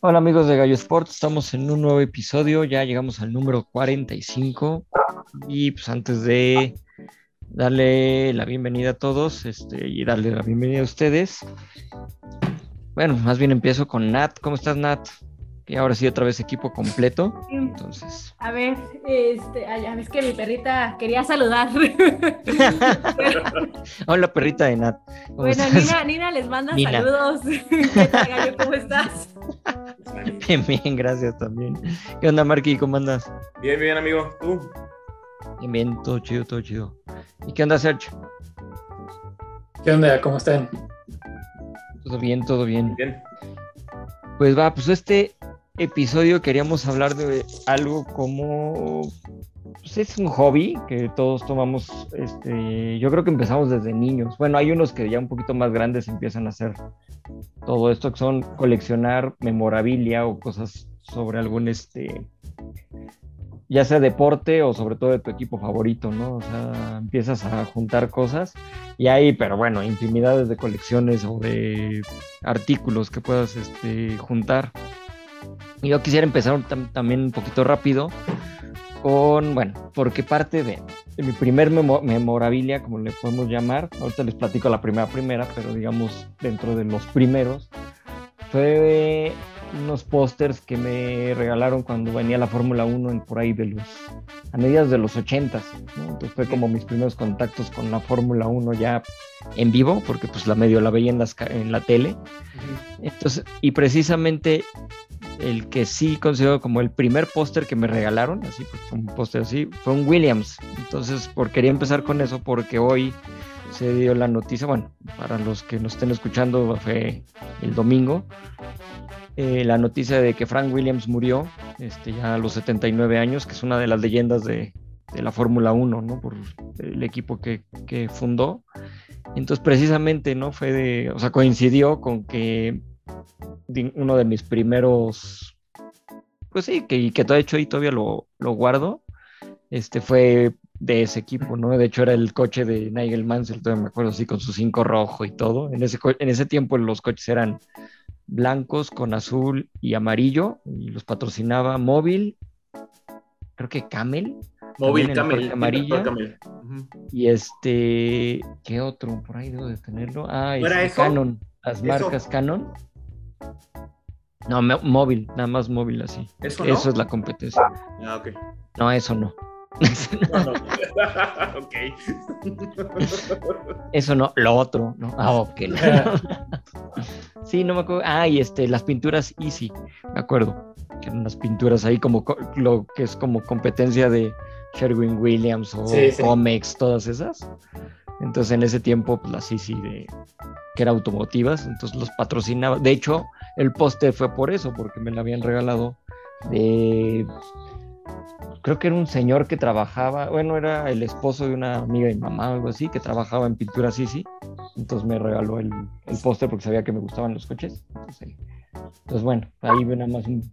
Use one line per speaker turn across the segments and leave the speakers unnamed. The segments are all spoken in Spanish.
Hola amigos de Gallo Sports, estamos en un nuevo episodio, ya llegamos al número 45 y pues antes de darle la bienvenida a todos este, y darle la bienvenida a ustedes, bueno, más bien empiezo con Nat, ¿cómo estás Nat? Y ahora sí otra vez equipo completo, entonces...
A ver, este, ay, es que mi perrita quería saludar.
Hola perrita de Nat.
Bueno, Nina, Nina les manda saludos. ¿Qué tal, Gallo? ¿Cómo estás?
Bien, bien, gracias también. ¿Qué onda, Marky? ¿Cómo andas?
Bien, bien, amigo. ¿Tú?
Bien, bien, todo chido, todo chido. ¿Y qué onda, Sergio?
¿Qué onda? ¿Cómo están?
Todo bien, todo bien.
Bien.
Pues va, pues este episodio queríamos hablar de algo como pues es un hobby que todos tomamos este yo creo que empezamos desde niños bueno hay unos que ya un poquito más grandes empiezan a hacer todo esto que son coleccionar memorabilia o cosas sobre algún este ya sea deporte o sobre todo de tu equipo favorito, ¿no? O sea, empiezas a juntar cosas y hay, pero bueno, infinidades de colecciones o de artículos que puedas este, juntar. Yo quisiera empezar también un poquito rápido con, bueno, porque parte de, mi primer memorabilia, como le podemos llamar, ahorita les platico la primera primera, pero digamos dentro de los primeros, fue unos pósters que me regalaron cuando venía la Fórmula 1 en por ahí de los, a mediados de los 80 ¿no? Entonces fue como mis primeros contactos con la Fórmula 1 ya en vivo, porque pues la medio la veía en, en la tele. Entonces, y precisamente el que sí considero como el primer póster que me regalaron, así pues un póster así, fue un Williams. Entonces, por, quería empezar con eso porque hoy se dio la noticia, bueno, para los que nos estén escuchando fue el domingo, eh, la noticia de que Frank Williams murió este, ya a los 79 años, que es una de las leyendas de, de la Fórmula 1, ¿no? Por el equipo que, que, fundó. Entonces, precisamente, ¿no? Fue de, o sea, coincidió con que uno de mis primeros, pues sí, que, que de hecho ahí todavía lo, lo guardo, este fue de ese equipo, ¿no? De hecho era el coche de Nigel Mansell, todavía me acuerdo así, con su cinco rojo y todo. En ese, en ese tiempo los coches eran blancos con azul y amarillo y los patrocinaba Móvil, creo que Camel.
Móvil, Camel.
Amarilla. Y este, ¿qué otro? Por ahí debo de tenerlo. Ah, este, Canon, las marcas Canon. No, móvil, nada más móvil así. Eso, es la competencia.
Ah, ok.
No, eso no.
no, ok.
Eso no, lo otro, ¿no? Ah, ok. sí, no me acuerdo. Ah, y este, las pinturas Easy, me acuerdo. Que eran unas pinturas ahí como lo que es como competencia de Sherwin Williams o Comex, todas esas. Entonces en ese tiempo, pues las de que eran automotivas, entonces los patrocinaba. De hecho, el póster fue por eso, porque me lo habían regalado de creo que era un señor que trabajaba, bueno, era el esposo de una amiga de mi mamá o algo así, que trabajaba en pintura Sisi. Entonces me regaló el, el póster porque sabía que me gustaban los coches. Entonces, bueno, ahí nada más un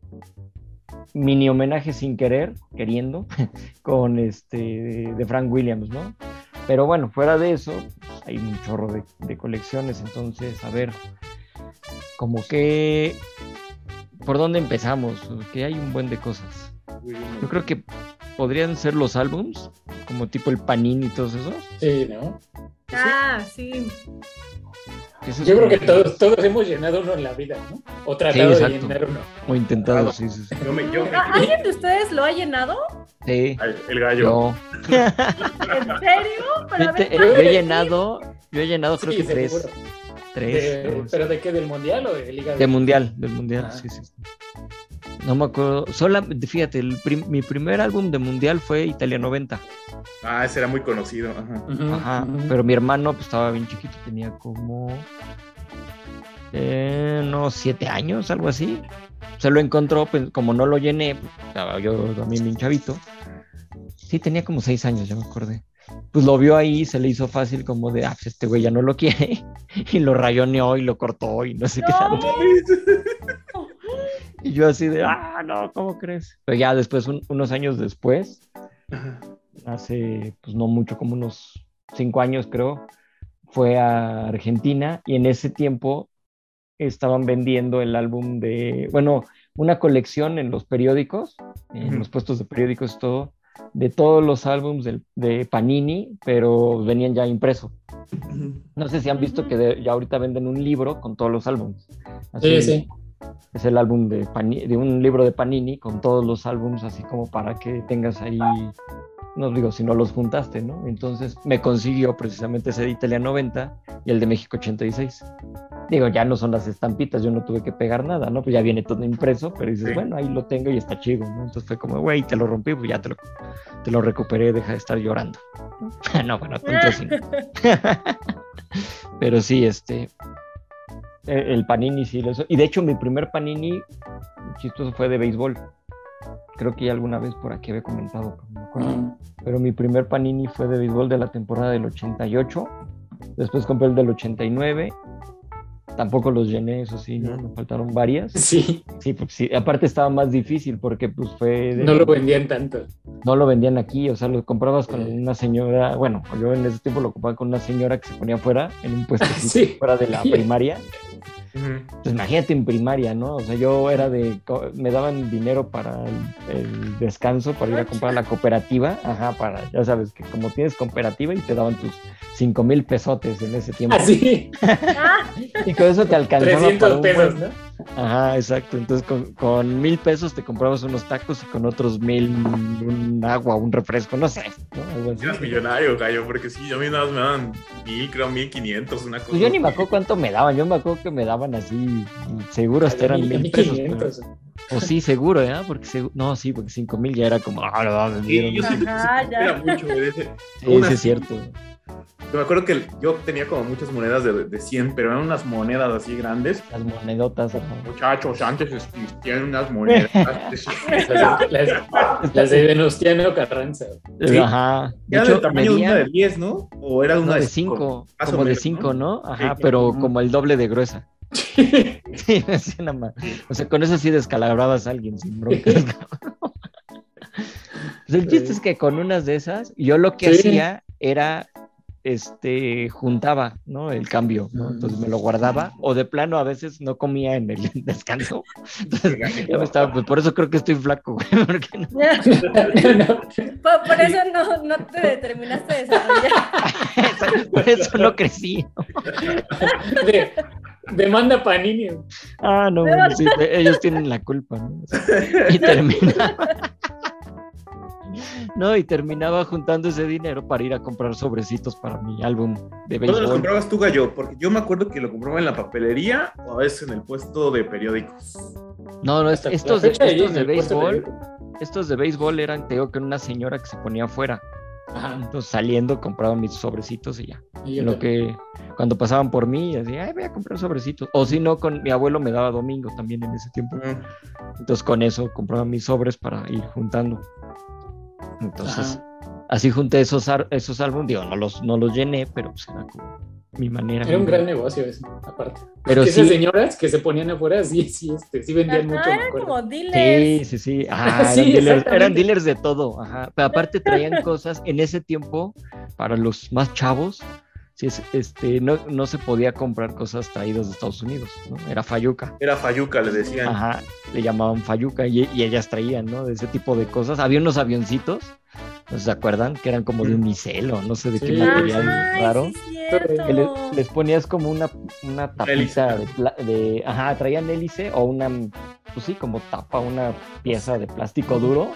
mini homenaje sin querer, queriendo, con este de Frank Williams, ¿no? Pero bueno, fuera de eso, pues, hay un chorro de, de colecciones, entonces, a ver, como que, ¿por dónde empezamos? Que hay un buen de cosas. Yo creo que podrían ser los álbums, como tipo el Panini y todos esos.
Sí, ¿no?
Ah, sí.
Yo creo que todos, todos hemos llenado uno en la vida, ¿no? O tratado de llenar uno.
O intentado, sí, sí, sí.
¿Alguien de ustedes lo ha llenado?
Sí.
El gallo.
¿En serio?
yo he llenado, yo he llenado creo que tres.
Tres. ¿Pero de qué? ¿Del mundial o de Liga?
De, mundial, del mundial, ah. sí, sí. No me acuerdo. Sola, fíjate, mi primer álbum de mundial fue Italia 90.
Ah, ese era muy conocido.
Ajá. Pero mi hermano pues, estaba bien chiquito, tenía como. Eh, no, siete años, algo así. Se lo encontró, pues, como no lo llené, pues, estaba yo también bien chavito. Sí, tenía como seis años, ya me acordé. Pues lo vio ahí, se le hizo fácil como de, ah, pues este güey ya no lo quiere. Y lo rayoneó y lo cortó y no sé qué tanto. Y yo así de, ah, no, ¿cómo crees? Pero ya después, unos años después, hace pues no mucho, como unos cinco años creo, fue a Argentina y en ese tiempo estaban vendiendo el álbum de, bueno, una colección en los periódicos, en los puestos de periódicos y todo, de todos los álbums de, Panini, pero venían ya impreso. No sé si han visto que ya ahorita venden un libro con todos los álbums.
sí, sí.
Es el álbum de, de un libro de Panini con todos los álbums, así como para que tengas ahí no digo, si no los juntaste, ¿no? Entonces me consiguió precisamente ese de Italia 90 y el de México 86. Digo, ya no son las estampitas, yo no tuve que pegar nada, ¿no? Pues ya viene todo impreso, pero dices, bueno, ahí lo tengo y está chido, ¿no? Entonces fue como, güey, te lo rompí, pues ya te lo, te lo recuperé, deja de estar llorando. no, bueno, tanto sí. pero sí, este, el panini sí, lo y de hecho mi primer panini chistoso fue de béisbol creo que ya alguna vez por aquí había comentado, pero no me acuerdo. Pero mi primer panini fue de béisbol de la temporada del 88. Después compré el del 89. Tampoco los llené, eso sí, ¿no? Me faltaron varias.
Sí.
Sí, pues sí. Aparte estaba más difícil porque pues fue...
no lo vendían tanto.
No lo vendían aquí, o sea, lo comprabas con una señora, bueno, yo en ese tiempo lo compraba con una señora que se ponía fuera, en un puesto fuera de la primaria. Pues imagínate en primaria, ¿no? O sea, yo era de, me daban dinero para el, descanso, para ir a comprar la cooperativa, ajá, para, ya sabes, que como tienes cooperativa y te daban tus cinco mil pesotes en ese tiempo.
Así.
¿Ah, y con eso te alcanzaba
300 para un pesos, ¿no?
Ajá, exacto. Entonces con, mil pesos te comprabas unos tacos y con otros mil un agua, un refresco, no sé.
¿no? Eras millonario, gallo, porque sí, a mí nada más me daban mil, creo mil quinientos, una cosa.
Pues yo ni me acuerdo cuánto me daban, yo me acuerdo que me daban así, seguro hasta eran mil pesos. O sí, seguro, ¿eh? Porque no, sí, porque cinco mil ya era como, ah, lo
me sí, yo sí, era mucho,
Sí, sí, es cierto
me acuerdo que yo tenía como muchas monedas de, de 100, pero eran unas monedas así grandes.
Las monedotas.
Muchachos, antes existían unas monedas.
las, de Venustiano Carranza.
Ajá.
era del tamaño de una de 10, ¿no? O era una
de 5. Como de 5, ¿no? Ajá, pero como el doble de gruesa. sí, nada más. O sea, con eso sí descalabrabas a alguien sin broncas. Pues el chiste es que con unas de esas, yo lo que hacía era este, juntaba, ¿no? El cambio, ¿no? Entonces me lo guardaba o de plano a veces no comía en el descanso. Entonces me estaba, pues por eso creo que estoy flaco, güey. Porque no...
por, eso no, no, te determinaste a desarrollar.
por eso no crecí.
De, demanda Panini.
Ah, no, sí, ellos tienen la culpa, ¿no? Y terminaba. ¿No? Y terminaba juntando ese dinero para ir a comprar sobrecitos para mi álbum de béisbol.
¿Dónde los comprabas tú, Gallo? Porque yo me acuerdo que lo compraba en la papelería o a veces en el puesto de periódicos.
No, no, estos, de, estos de béisbol, estos de béisbol eran, te digo, que una señora que se ponía afuera. Entonces saliendo compraba mis sobrecitos y ya. lo que cuando pasaban por mí, decía, ay, voy a comprar sobrecitos. O si no, con mi abuelo me daba domingo también en ese tiempo. Entonces con eso compraba mis sobres para ir juntando. Entonces, así junté esos, esos álbumes, digo, no los, no los llené, pero pues era como mi manera.
Era un gran negocio eso, aparte. Pero sí, esas señoras que se ponían afuera, sí, sí, este, sí vendían mucho.
Eran como dealers.
Sí, sí, sí. eran, dealers, eran, dealers, de todo. Ajá. Pero aparte traían cosas en ese tiempo, para los más chavos, sí, este, no, no se podía comprar cosas traídas de Estados Unidos, ¿no? Era Fayuca.
Era Fayuca, le decían.
Ajá, le llamaban Fayuca y, y ellas traían, ¿no? De ese tipo de cosas. Había unos avioncitos, ¿no se acuerdan? Que eran como de un micelo, no sé de qué material raro. que les, ponías como una, una tapita de, de, Ajá, traían hélice o una, pues sí, como tapa, una pieza de plástico duro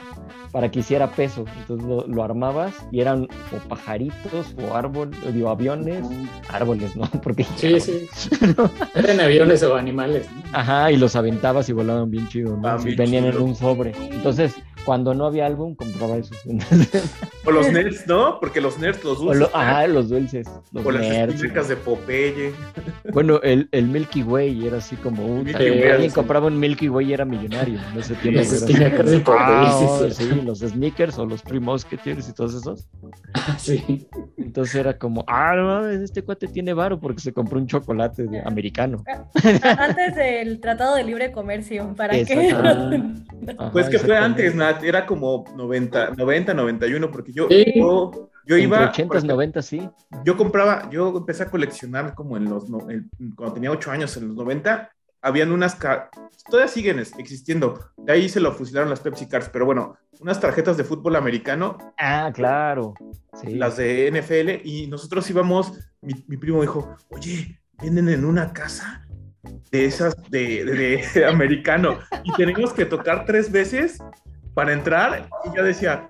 para que hiciera peso. Entonces lo, armabas y eran o pajaritos o árboles, digo, aviones, árboles, ¿no? Porque
sí, sí. Eran aviones o animales.
Ajá, y los aventabas y volaban bien chido, ¿no? Ah, venían en un sobre. Entonces, cuando no había álbum, compraba esos.
o los nerds, ¿no? Porque los nerds, los
dulces. ajá, los dulces. Los
o nerds. las de Popeye.
Bueno, el, el, Milky Way era así como un. alguien compraba un Milky Way y era millonario en ese tiempo. Sí, sí, los sneakers o los Three Musketeers y todos esos.
Sí.
Entonces era como, ah, no, este cuate tiene varo porque se compró un chocolate de americano.
Antes del Tratado de Libre Comercio, ¿para qué?
pues que fue antes, Nat, era como 90, 90, 91, porque yo, yo, yo iba...
80, 90, sí.
Yo compraba, yo empecé a coleccionar como en los, cuando tenía 8 años, en los 90, habían unas, todavía siguen existiendo, de ahí se lo fusilaron las Pepsi Cards, pero bueno, unas tarjetas de fútbol americano.
Ah, claro.
Las de NFL, y nosotros íbamos, mi, primo dijo, oye, vienen en una casa de esas de, de americano, y tenemos que tocar tres veces para entrar, y yo decía,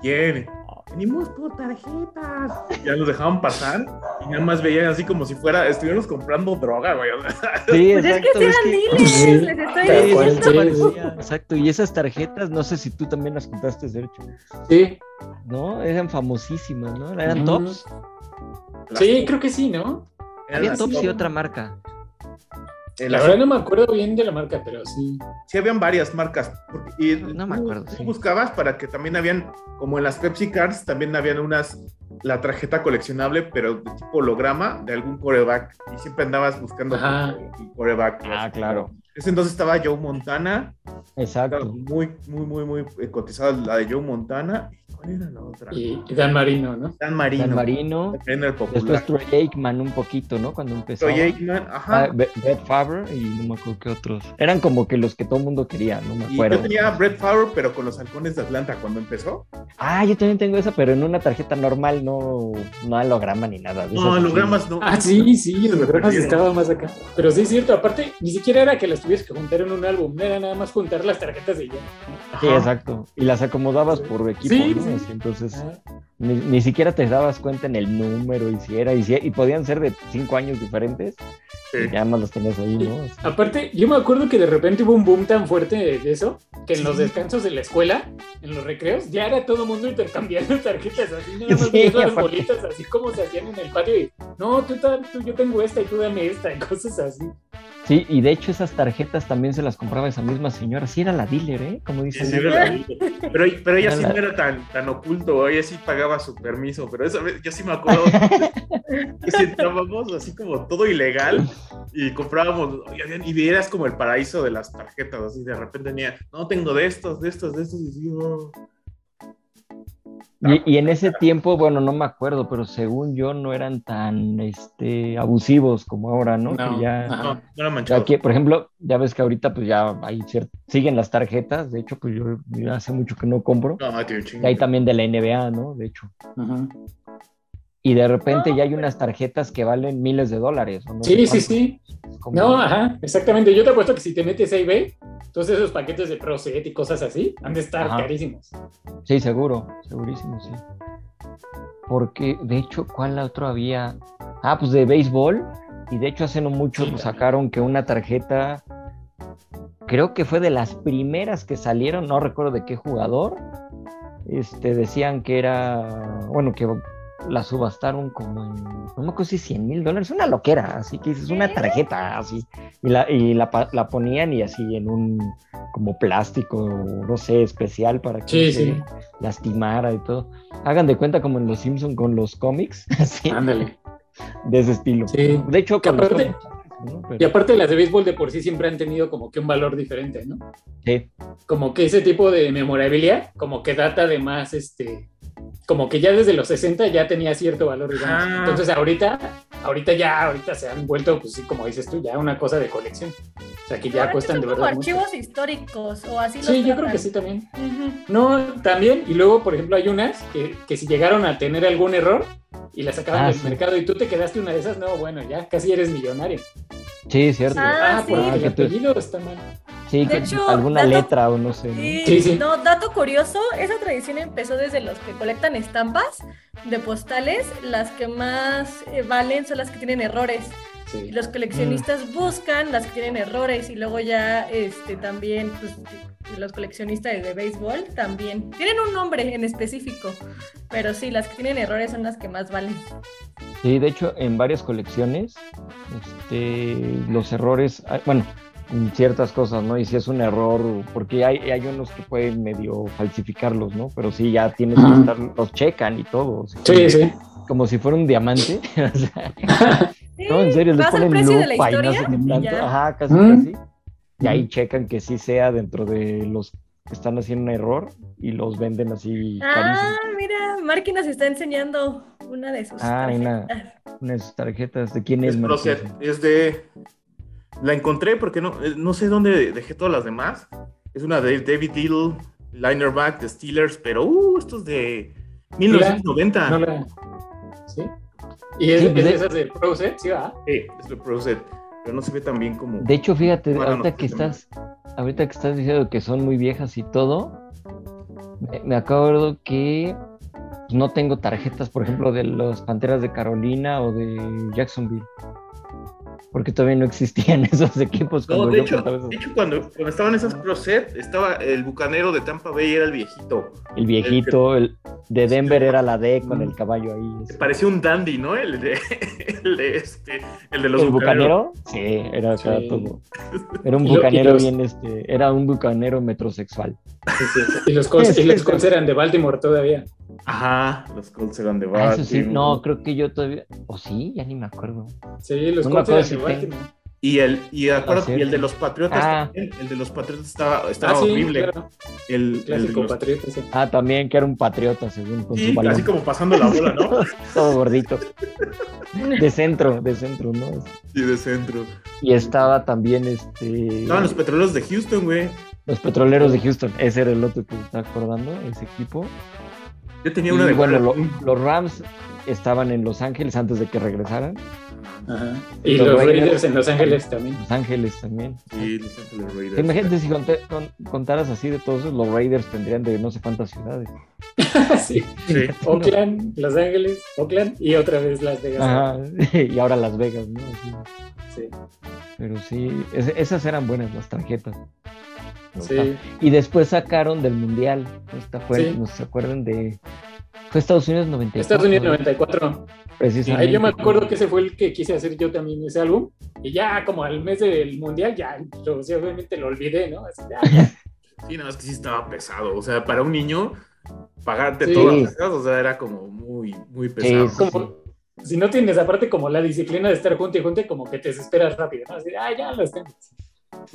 ¿quién? venimos por tarjetas. Ya nos dejaban pasar y nada más veían así como si fuera, estuviéramos comprando droga, güey.
Sí,
pues exacto. es que eran les estoy
diciendo. exacto, y esas tarjetas, no sé si tú también las contaste, Sergio.
Sí.
¿No? Eran famosísimas, ¿no? Eran tops.
Sí, creo que sí, ¿no?
Había tops y otra marca.
La verdad no me acuerdo bien de la marca, pero sí.
Sí, habían varias marcas.
Y no me acuerdo.
Tú buscabas para que también habían, como en las Pepsi Cards, también habían unas, la tarjeta coleccionable, pero de tipo holograma de algún coreback. Y siempre andabas buscando
el coreback. Ah, claro.
Ese entonces estaba Joe Montana.
Exacto.
Muy, muy, muy, muy cotizada la de Joe Montana. ¿Cuál era la otra?
Y, Dan Marino, ¿no?
Dan Marino.
Dan Marino. Después Troy Aikman un poquito, ¿no? Cuando empezó. Troy
Aikman, ajá.
Ah, Brett Favre y no me acuerdo qué otros. Eran como que los que todo el mundo quería, no me acuerdo.
yo tenía Brett Favre, pero con los halcones de Atlanta cuando empezó.
Ah, yo también tengo esa, pero en una tarjeta normal, no, no holograma ni nada.
no, hologramas no.
Ah, sí, sí, hologramas estaba más acá. Pero sí es cierto, aparte, ni siquiera era que las tuvieras que juntar en un álbum, era nada más juntar las tarjetas de ella.
Sí, exacto. Y las acomodabas por equipo, sí, ¿no? Entonces, ni, siquiera te dabas cuenta en el número y si era, y, si, y podían ser de cinco años diferentes. Y ya más los tenías ahí, ¿no?
Aparte, yo me acuerdo que de repente hubo un boom tan fuerte de eso, que en los descansos de la escuela, en los recreos, ya era todo el mundo intercambiando tarjetas, así nada más sí, las bolitas, así como se hacían en el patio y, no, tú, tú, yo tengo esta y tú dame esta, y cosas así.
Sí, y de hecho esas tarjetas también se las compraba esa misma señora. Sí era la dealer, ¿eh? Como dicen. Sí,
Pero, pero ella sí no era tan, tan oculto, ella sí pagaba su permiso, pero esa vez yo sí me acuerdo que si entrábamos así como todo ilegal y comprábamos, y vieras como el paraíso de las tarjetas, así de repente tenía, no tengo de estos, de estos, de estos, y digo,
y, en ese tiempo, bueno, no me acuerdo, pero según yo no eran tan este, abusivos como ahora, ¿no?
No,
ya,
no, no
aquí, por ejemplo, ya ves que ahorita pues ya hay siguen las tarjetas, de hecho, pues yo, hace mucho que no compro.
No, tío,
y hay también de la NBA, ¿no? De hecho. Y de repente ya hay unas tarjetas que valen miles de dólares.
sí, sí, sí. No, ajá, exactamente. Yo te apuesto que si te metes a eBay, entonces esos paquetes de ProSet y cosas así han de estar carísimos.
Sí, seguro, segurísimo, sí. Porque, de hecho, ¿cuál otro había? Ah, pues de béisbol. Y de hecho, hace no mucho sacaron que una tarjeta, creo que fue de las primeras que salieron, no recuerdo de qué jugador. Este, decían que era, bueno, que la subastaron como en, no me acuerdo si 100 mil dólares, una loquera, así que es una tarjeta así, y, la, y la, la, ponían y así en un como plástico, no sé, especial para que se lastimara y todo. Hagan de cuenta como en Los Simpson con los cómics, así.
Ándale.
De ese estilo. De hecho,
Y aparte las de béisbol de por sí siempre han tenido como que un valor diferente, ¿no?
Sí.
Como que ese tipo de memorabilia, como que data de más, este, como que ya desde los 60 ya tenía cierto valor, digamos. Ah. Entonces ahorita, ahorita ya, ahorita se han vuelto, pues sí, como dices tú, ya una cosa de colección. O sea, que ya cuestan de verdad.
Como archivos históricos o así.
Sí, yo creo que sí también. No, también. Y luego, por ejemplo, hay unas que, que si llegaron a tener algún error y las sacaban ah, del mercado y tú te quedaste una de esas, no, bueno, ya casi eres millonario.
Sí, cierto.
Ah,
ah porque el apellido está mal.
Sí, alguna letra o no sé.
Sí, sí, No, dato curioso, esa tradición empezó desde los que colectan estampas de postales. Las que más eh, valen son las que tienen errores. Los coleccionistas mm. buscan las que tienen errores y luego ya este también pues, los coleccionistas de béisbol también tienen un nombre en específico, pero sí, las que tienen errores son las que más valen.
Sí, de hecho, en varias colecciones, este, los errores, ah, bueno, ciertas cosas, ¿no? Y si es un error, porque hay, hay unos que pueden medio falsificarlos, ¿no? Pero sí, ya tienes que estar, los checan y todo.
Sí, sí.
como si fuera un diamante. no, en serio, le ponen lupa y no sé qué tanto. Ajá, casi, casi. Y ahí checan que sí sea dentro de los que están haciendo un error y los venden así.
Ah, mira, Marky nos está enseñando una de sus
ah, tarjetas. Una, una, de sus tarjetas. ¿De quién es?
Es, es de... La encontré porque no, eh, no sé dónde dejé todas las demás. Es una de David Diddle, linerback de Steelers, pero uh, esto es de 1990.
¿Sí? ¿Y es, pues, es, de Pro Set? ¿Sí va?
Sí, es de Pro Set, pero no se ve tan bien como...
De hecho, fíjate, ahorita que estás ahorita que estás diciendo que son muy viejas y todo, me, acuerdo que no tengo tarjetas, por ejemplo, de las Panteras de Carolina o de Jacksonville porque todavía no existían esos equipos.
No, de, hecho, de hecho, cuando, cuando estaban esas Pro Set, estaba el bucanero de Tampa Bay, era el viejito.
El viejito, el, de Denver era la D con el caballo ahí.
Parecía un dandy, ¿no? El de, el de, este, el de los
¿El bucanero? Sí, era todo. Era un bucanero bien, este, era un bucanero metrosexual.
Y los Colts, y los eran de Baltimore todavía.
Ajá, los Colts eran de Baltimore. Ah, eso
sí, no, creo que yo todavía. ¿O sí? Ya ni me acuerdo.
Sí, los Colts eran de Baltimore.
Y el, y, acuerdo, y el de los Patriotas ah. también, el de los Patriotas estaba, estaba ah, horrible. El,
Clásico el patriota,
Ah, también que era un patriota, según
con sí, su balón. Así como pasando la bola, ¿no?
Todo gordito. De centro, de centro, ¿no?
Sí, de centro.
Y estaba también este.
Estaban los petroleros de Houston, güey.
Los petroleros de Houston, ese era el otro que me estaba acordando, ese equipo.
Yo tenía una de
Bueno, los Rams estaban en Los Ángeles antes de que regresaran.
Y, los, Raiders, en Los Ángeles también.
Los Ángeles también.
Sí, Los Ángeles Raiders.
Imagínate si contaras así de todos, los Raiders tendrían de no sé cuántas ciudades.
sí. sí. Oakland, Los Ángeles, Oakland y otra vez Las Vegas.
Ajá. y ahora Las Vegas, ¿no? Sí. Pero sí, esas eran buenas las tarjetas. Sí. Y después sacaron del Mundial. Esta fue, no se acuerdan de. Fue Estados Unidos 94.
Estados Unidos 94. Precisamente. Ahí yo me acuerdo que ese fue el que quise hacer yo también ese álbum. Y ya como al mes del Mundial, ya, yo, obviamente lo olvidé, ¿no? Así,
Sí, no, es que sí estaba pesado. O sea, para un niño, pagarte todas las cosas, o sea, era como muy, muy pesado.
como, si no tienes aparte como la disciplina de estar junto y junto, como que te desesperas rápido, ¿no? Así, ah, ya lo tengo.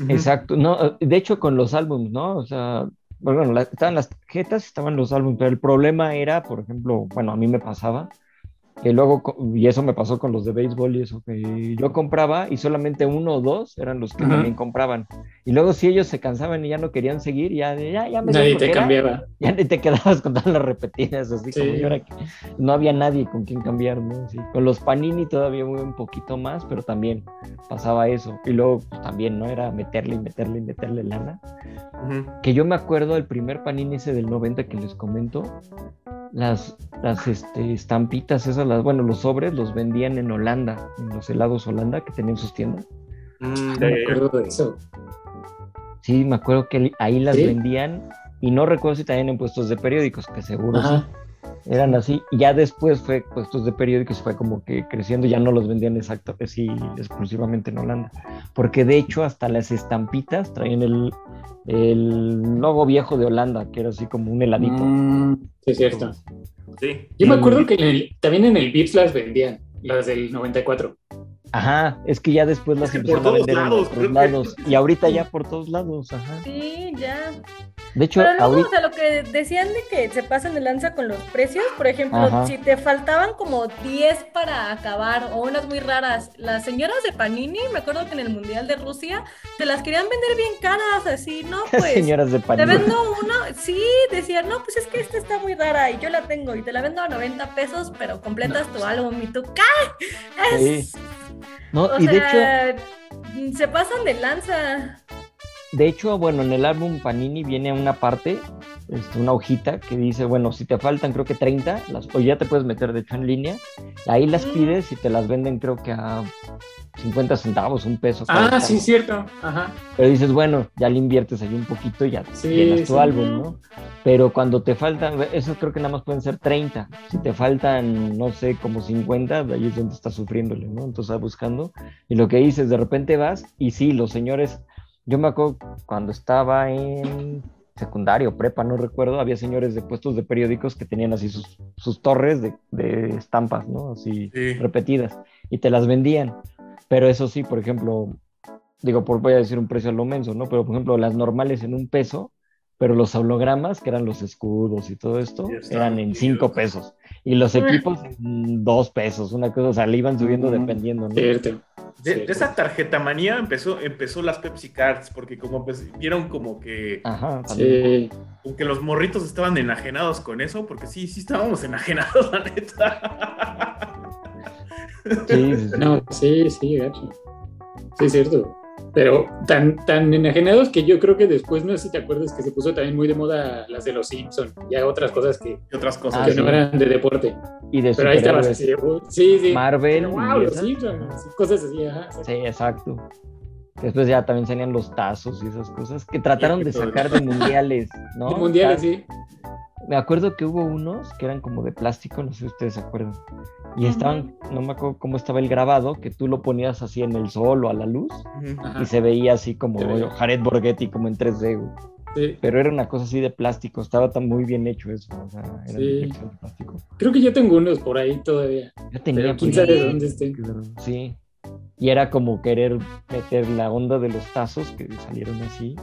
Exacto, no, de hecho con los álbumes, ¿no? O sea, bueno, estaban las tarjetas, estaban los álbumes, pero el problema era, por ejemplo, bueno, a mí me pasaba, que luego, y eso me pasó con los de béisbol y eso, que yo compraba y solamente uno o dos eran los que también compraban. Y luego si ellos se cansaban y ya no querían seguir, ya, ya, ya
me Nadie te cambiaba.
Ya ni te quedabas con todas las repetidas, así como yo que no había nadie con quien cambiar, ¿no? Con los Panini todavía un poquito más, pero también pasaba eso. Y luego pues, también, ¿no? Era meterle y meterle y meterle lana. Que yo me acuerdo del primer Panini ese del 90 que les comento, las, las este, estampitas, esas, las, bueno, los sobres los vendían en Holanda, en los helados Holanda que tenían sus tiendas.
Mm, me acuerdo de eso.
Sí, me acuerdo que ahí las vendían y no recuerdo si también en puestos de periódicos, que seguro sí. Eran así, y ya después fue puestos de periódicos, fue como que creciendo, ya no los vendían exacto, así exclusivamente en Holanda. Porque de hecho, hasta las estampitas traían el, el logo viejo de Holanda, que era así como un heladito.
Mm, sí, es cierto. Sí. Yo me acuerdo que también en el Vips las vendían, las del 94.
Ajá, es que ya después las empezaron a vender lados, por todos lados. Y ahorita ya por todos lados, ajá.
Sí, ya.
De hecho,
Pero luego, o sea, lo que decían de que se pasan de lanza con los precios, por ejemplo, si te faltaban como 10 para acabar o unas muy raras, las señoras de Panini, me acuerdo que en el Mundial de Rusia, te las querían vender bien caras, así, ¿no? Pues.
señoras de Panini.
Te vendo uno, sí, decían, no, pues es que esta está muy rara y yo la tengo y te la vendo a 90 pesos, pero completas tu álbum y tú, ¿qué? Es...
No, y de hecho.
Se pasan de lanza.
De hecho, bueno, en el álbum Panini viene una parte, una hojita que dice, bueno, si te faltan creo que 30, las, o ya te puedes meter de hecho en línea, ahí las mm. pides y te las venden creo que a 50 centavos, un peso.
Ah, sí, cierto. Ajá.
Pero dices, bueno, ya le inviertes ahí un poquito y ya sí, tu álbum, ¿no? Pero cuando te faltan, eso creo que nada más pueden ser 30. Si te faltan, no sé, como 50, ahí es donde estás sufriéndole, ¿no? Entonces estás buscando. Y lo que dices, de repente vas y sí, los señores yo me acuerdo cuando estaba en secundario, prepa, no recuerdo, había señores de puestos de periódicos que tenían así sus, sus torres de, de, estampas, ¿no? Así repetidas, y te las vendían. Pero eso sí, por ejemplo, digo, por, voy a decir un precio a lo menso, ¿no? Pero por ejemplo, las normales en un peso, pero los hologramas, que eran los escudos y todo esto, eran en cinco pesos. Y los equipos en dos pesos, una cosa, o sea, le iban subiendo dependiendo, ¿no?
Cierto. De, esa tarjeta manía empezó, empezó las Pepsi Cards, porque como pues, vieron como que,
Ajá,
sí. como que los morritos estaban enajenados con eso, porque sí, sí estábamos enajenados, la neta.
Sí, sí, no, sí, sí, gacho. Sí, es cierto pero tan, tan enajenados que yo creo que después, no sé si te acuerdas que se puso también muy de moda las de los Simpsons, ya otras cosas que,
otras cosas
que no eran de deporte.
Y de
Pero ahí estabas así, sí, sí.
Marvel.
wow, los Simpsons, cosas así, ajá.
Sí, exacto. Después ya también salían los tazos y esas cosas que trataron de sacar de mundiales, ¿no?
De mundiales, sí.
Me acuerdo que hubo unos que eran como de plástico, no sé si ustedes se acuerdan. Y estaban, no me acuerdo cómo estaba el grabado, que tú lo ponías así en el sol o a la luz y se veía así como Jared Borghetti, como en 3D. Sí. Pero era una cosa así de plástico, estaba tan muy bien hecho eso. O sea, era sí. de plástico.
Creo que yo tengo unos por ahí todavía.
Yo tenía
Pero quién sabe dónde estén.
Sí. Y era como querer meter la onda de los tazos que salieron así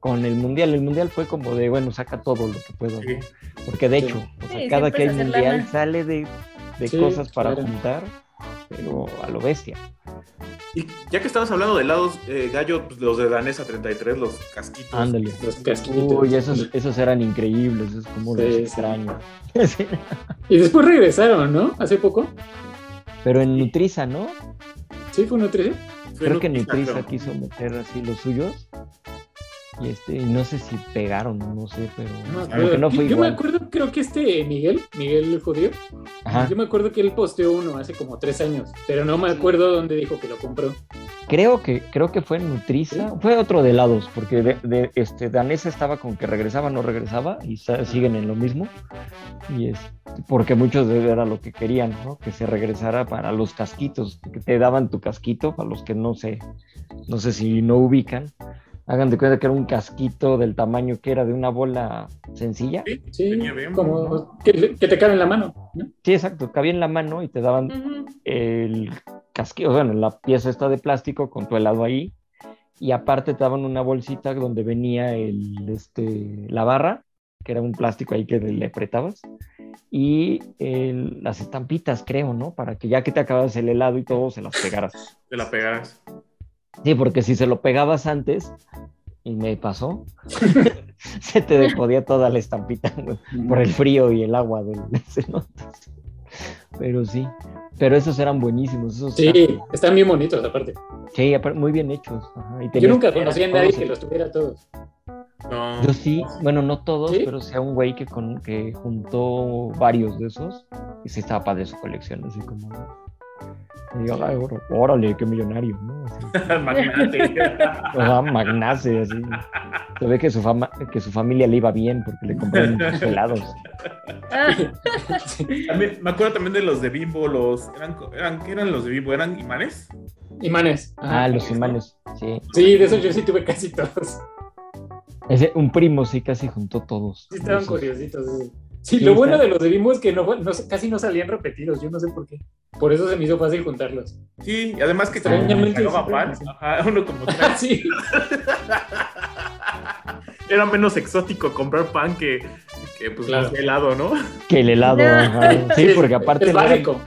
con el mundial. El mundial fue como de, bueno, saca todo lo que puedo. Sí. Porque de hecho, o sea, cada que hay mundial lana. sale de de sí, cosas para claro. juntar, pero a lo bestia.
Y ya que estabas hablando de helados, eh, Gallo, pues, los de Danesa 33, los casquitos.
Ándale.
Los casquitos.
Uy, esos, esos eran increíbles, es como sí, los extraño.
Sí. y después regresaron, ¿no? Hace poco.
Pero en Nutriza, ¿no?
Sí, fue Nutriza.
Creo fue que Nutriza creo. quiso meter así los suyos y este, no sé si pegaron, no sé, pero
no, claro que no fue yo, igual. Yo me acuerdo, creo que este Miguel, Miguel el judío, Ajá. yo me acuerdo que él posteó uno hace como tres años, pero no me acuerdo dónde dijo que lo compró.
Creo que, creo que fue en Nutriza, ¿Sí? fue otro de helados, porque de, de, este Danesa estaba con que regresaba, no regresaba, y siguen en lo mismo, y es porque muchos de era lo que querían, ¿no? Que se regresara para los casquitos, que te daban tu casquito, para los que no sé, no sé si no ubican hagan de cuenta que era un casquito del tamaño que era de una bola sencilla.
Sí, sí bien, como ¿no? que, que, te cabe en la mano. ¿no?
Sí, exacto, cabía en la mano y te daban uh -huh. el casquito, bueno, la pieza esta de plástico con tu helado ahí. Y aparte te daban una bolsita donde venía el, este, la barra, que era un plástico ahí que le apretabas. Y el, las estampitas, creo, ¿no? Para que ya que te acabas el helado y todo, se las pegaras.
Te la pegaras.
Sí, porque si se lo pegabas antes, y me pasó, se te podía toda la estampita por el frío y el agua del cenotes. Pero sí, pero esos eran buenísimos. Esos
sí, eran... están bien bonitos aparte.
Sí, muy bien hechos. Ajá.
Y Yo nunca conocí a nadie que los tuviera todos.
No. Yo sí, bueno, no todos, ¿Sí? pero sea un güey que, con, que juntó varios de esos y sí estaba padre su colección, así como... Y yo, ay, órale, qué millonario, ¿no?
magnate.
O sea, magnate, así. Se ve que su, fama, que su familia le iba bien porque le compraron muchos helados.
También, me acuerdo también de los de Bimbo, los. ¿Eran, eran, ¿Qué eran los de Bimbo? ¿Eran imanes?
Imanes.
Ajá, ah, los imanes, sí.
Sí, de esos yo sí tuve casi todos.
Ese, un primo sí casi juntó todos.
Sí, estaban curiositos. Sí. Sí, lo bueno de los de Bimbo es que no, no, casi no salían repetidos, yo no sé por qué. Por eso se me hizo fácil juntarlos.
Sí, y además que extrañamente. Ajá, uno como tres.
sí.
Era menos exótico comprar pan que, que pues claro. el helado, ¿no?
Que el helado, ajá. Sí, porque aparte.
Es básico.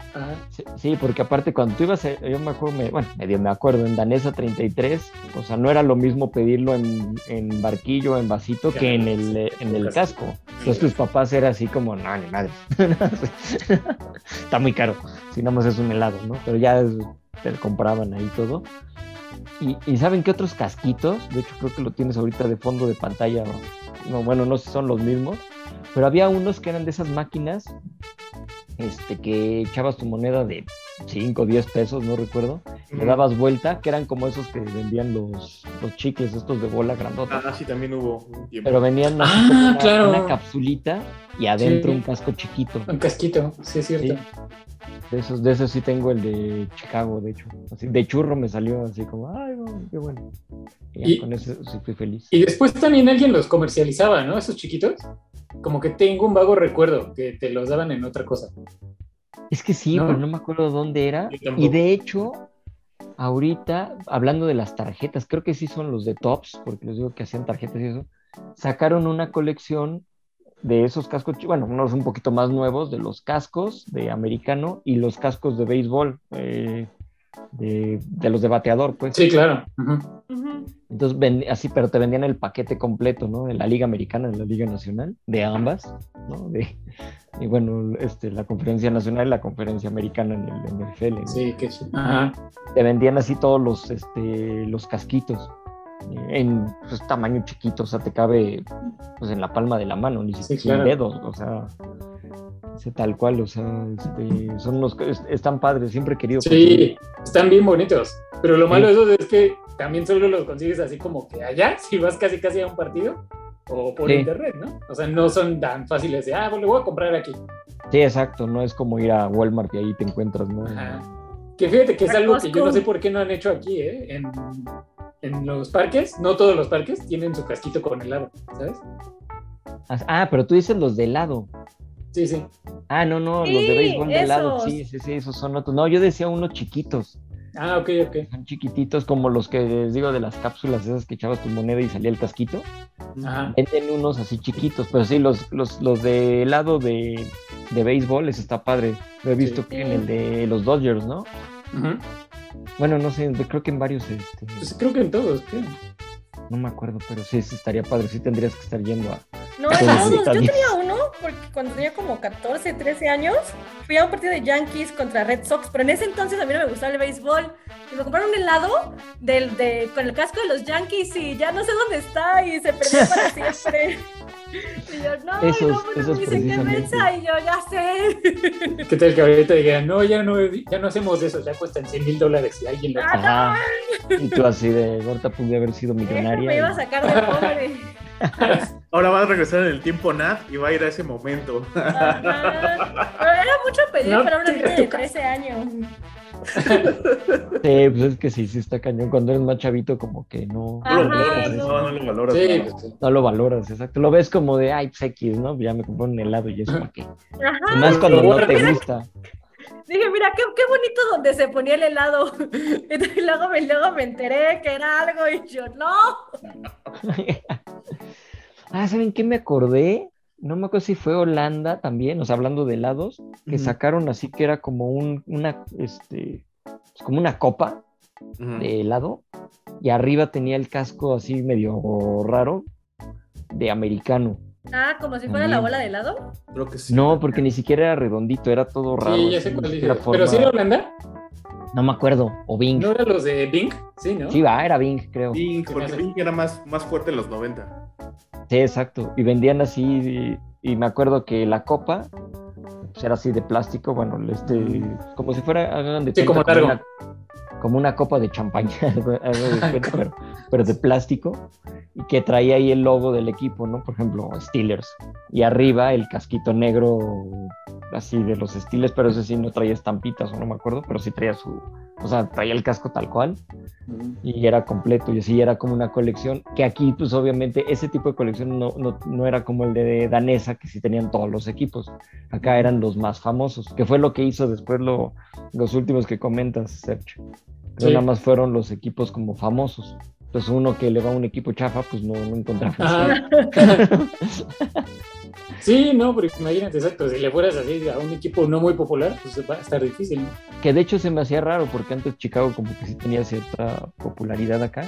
Sí, sí, porque aparte cuando tú ibas, a, yo me acuerdo, me, bueno, medio me acuerdo, en Danesa 33, o sea, no era lo mismo pedirlo en, en barquillo, en vasito, que en el, en el casco. Entonces tus papás eran así como, no, ni madre. Está muy caro, si nada más es un helado, ¿no? Pero ya te compraban ahí todo. Y, y, ¿saben qué otros casquitos? De hecho, creo que lo tienes ahorita de fondo de pantalla. No, no bueno, no sé si son los mismos, pero había unos que eran de esas máquinas este, que echabas tu moneda de 5 o 10 pesos, no recuerdo, uh -huh. le dabas vuelta, que eran como esos que vendían los, los chicles, estos de bola grandota.
Ah, sí, también hubo un tiempo.
Pero venían
ah,
una,
claro.
una, capsulita y adentro sí. un casco chiquito.
Un casquito, sí, es cierto. Sí.
De esos, de esos sí tengo el de Chicago, de hecho. Así, de churro me salió así como, ay, qué bueno. Y, con eso sí fui feliz.
Y después también alguien los comercializaba, ¿no? Esos chiquitos. Como que tengo un vago recuerdo que te los daban en otra cosa.
Es que sí, pero no me acuerdo dónde era. Y de hecho, ahorita, hablando de las tarjetas, creo que sí son los de Tops, porque les digo que hacían tarjetas y eso, sacaron una colección de esos cascos, bueno, unos un poquito más nuevos, de los cascos de americano y los cascos de béisbol, eh, de, los de bateador, pues.
Sí, claro.
Entonces, así, pero te vendían el paquete completo, ¿no? De la Liga Americana, de la Liga Nacional, de ambas, ¿no? De, y bueno, este, la Conferencia Nacional y la Conferencia Americana en el NFL.
Sí, que sí.
Te vendían así todos los, este, los casquitos en pues, tamaño chiquito, o sea, te cabe pues, en la palma de la mano, ni siquiera dedos, o sea, tal cual, o sea, este, son unos, están padres, siempre he querido.
Sí, están bien bonitos, pero lo malo de eso es que también solo los consigues así como que allá, si vas casi casi a un partido, o por internet, ¿no? O sea, no son tan fáciles de, ah, pues lo voy a comprar aquí.
Sí, exacto, no es como ir a Walmart y ahí te encuentras, ¿no?
Que fíjate que es algo que yo no sé por qué no han hecho aquí, ¿eh? En, en los parques, no todos los parques tienen su casquito con helado, ¿sabes?
Ah, pero tú dices los de helado.
Sí, sí.
Ah, no, no, los de béisbol de helado. Sí, sí, sí, esos son otros. No, yo decía unos chiquitos.
Ah, ok, ok.
Son chiquititos como los que les digo de las cápsulas esas que echabas tu moneda y salía el casquito. Ajá. Venden unos así chiquitos, pero sí, los, los, los de helado de, de béisbol, ese está padre. Lo he visto que en el de los Dodgers, ¿no? Ajá. Bueno, no sé, creo que en varios. Este,
pues creo que en todos,
No me acuerdo, pero sí, sí estaría padre. Sí tendrías que estar yendo a.
No, no, yo tenía uno porque cuando tenía como 14, 13 años fui a un partido de Yankees contra Red Sox, pero en ese entonces a mí no me gustaba el béisbol. Y me compraron un helado del, de, con el casco de los Yankees y ya no sé dónde está y se perdió para siempre. Y yo, no, esos, no, esos dicen que mensa y yo ya sé.
¿Qué tal que ahorita digan, no, ya no, ya no hacemos eso, ya cuestan 100 mil dólares y alguien lo
ah, Y tú así de, ahorita pude haber sido millonaria.
Me iba a sacar de pobre.
Ahora va a regresar en el tiempo Nat y va a ir a ese momento. Pero
era mucho pedir para una niña de 13 años.
Sí, pues es que sí, sí está cañón. Cuando eres más chavito, como que no.
no, lo valoras, no, lo valoras. Sí,
no lo valoras, exacto. Lo ves como de, ay, pues X, ¿no? Ya me compré un helado y eso para qué. Más cuando no te gusta.
Dije, mira, qué, qué, bonito donde se ponía el helado. Y luego me, luego me enteré que era algo y yo, no.
ah, ¿saben qué me acordé? No me acuerdo si fue Holanda también, o sea, hablando de helados, que sacaron así que era como un, una, este, pues, como una copa de helado, y arriba tenía el casco así medio raro de americano.
Ah, como si fuera la bola de helado.
Creo que sí.
No, porque ni siquiera era redondito, era todo raro.
Sí, ya sé cuál. ¿Pero sí era Holanda?
No me acuerdo, o Bing.
¿No eran los de Bing? Sí, ¿no?
Sí, va, era Bing, creo.
Bing, porque Bing era más, más fuerte en los 90.
Sí, exacto. Y vendían así, y, me acuerdo que la copa pues, era así de plástico, bueno, este, como si fuera, hagan de
sí, como,
una, como una copa de champaña, pero, de plástico, y que traía ahí el logo del equipo, ¿no? Por ejemplo, Steelers. Y arriba el casquito negro, así de los Steelers, pero ese sí no traía estampitas, o no me acuerdo, pero sí traía su, o sea, traía el casco tal cual y era completo y así era como una colección que aquí pues obviamente ese tipo de colección no, no, era como el de Danesa que sí tenían todos los equipos, acá eran los más famosos, que fue lo que hizo después lo, los últimos que comentas, Sergio. Pero nada más fueron los equipos como famosos. Entonces uno que le va a un equipo chafa, pues no, no encontraba.
Sí, no, porque imagínate, exacto, si le fueras así a un equipo no muy popular, pues va a estar difícil.
Que de hecho se me hacía raro, porque antes Chicago como que sí tenía cierta popularidad acá,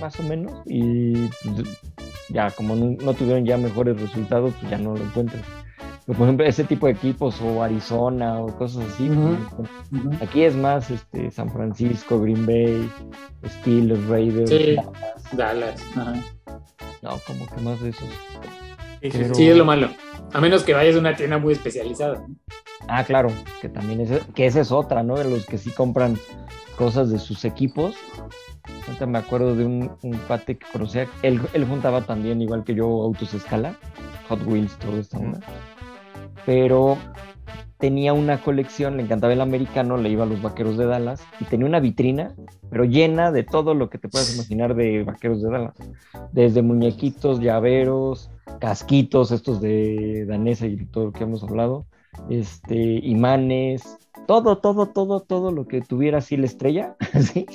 más o menos, y pues, ya como no, tuvieron ya mejores resultados, pues ya no lo encuentras. Pero, por ejemplo, ese tipo de equipos, o Arizona, o cosas así, pues, aquí es más este, San Francisco, Green Bay, Steelers, Raiders,
Dallas. Dallas.
No, como que más de esos
Sí, es lo malo. A menos que vayas a una tienda muy especializada.
Ah, claro, que también es, que esa es otra, ¿no? De los que sí compran cosas de sus equipos. Ahorita me acuerdo de un, un pate que conocía, él, él, juntaba también, igual que yo, autos escala, Hot Wheels, todo esta onda. Pero tenía una colección, le encantaba el americano, le iba a los vaqueros de Dallas y tenía una vitrina, pero llena de todo lo que te puedas imaginar de vaqueros de Dallas. Desde muñequitos, llaveros, casquitos, estos de danesa y todo lo que hemos hablado, este, imanes, todo, todo, todo, todo lo que tuviera así la estrella, ¿sí?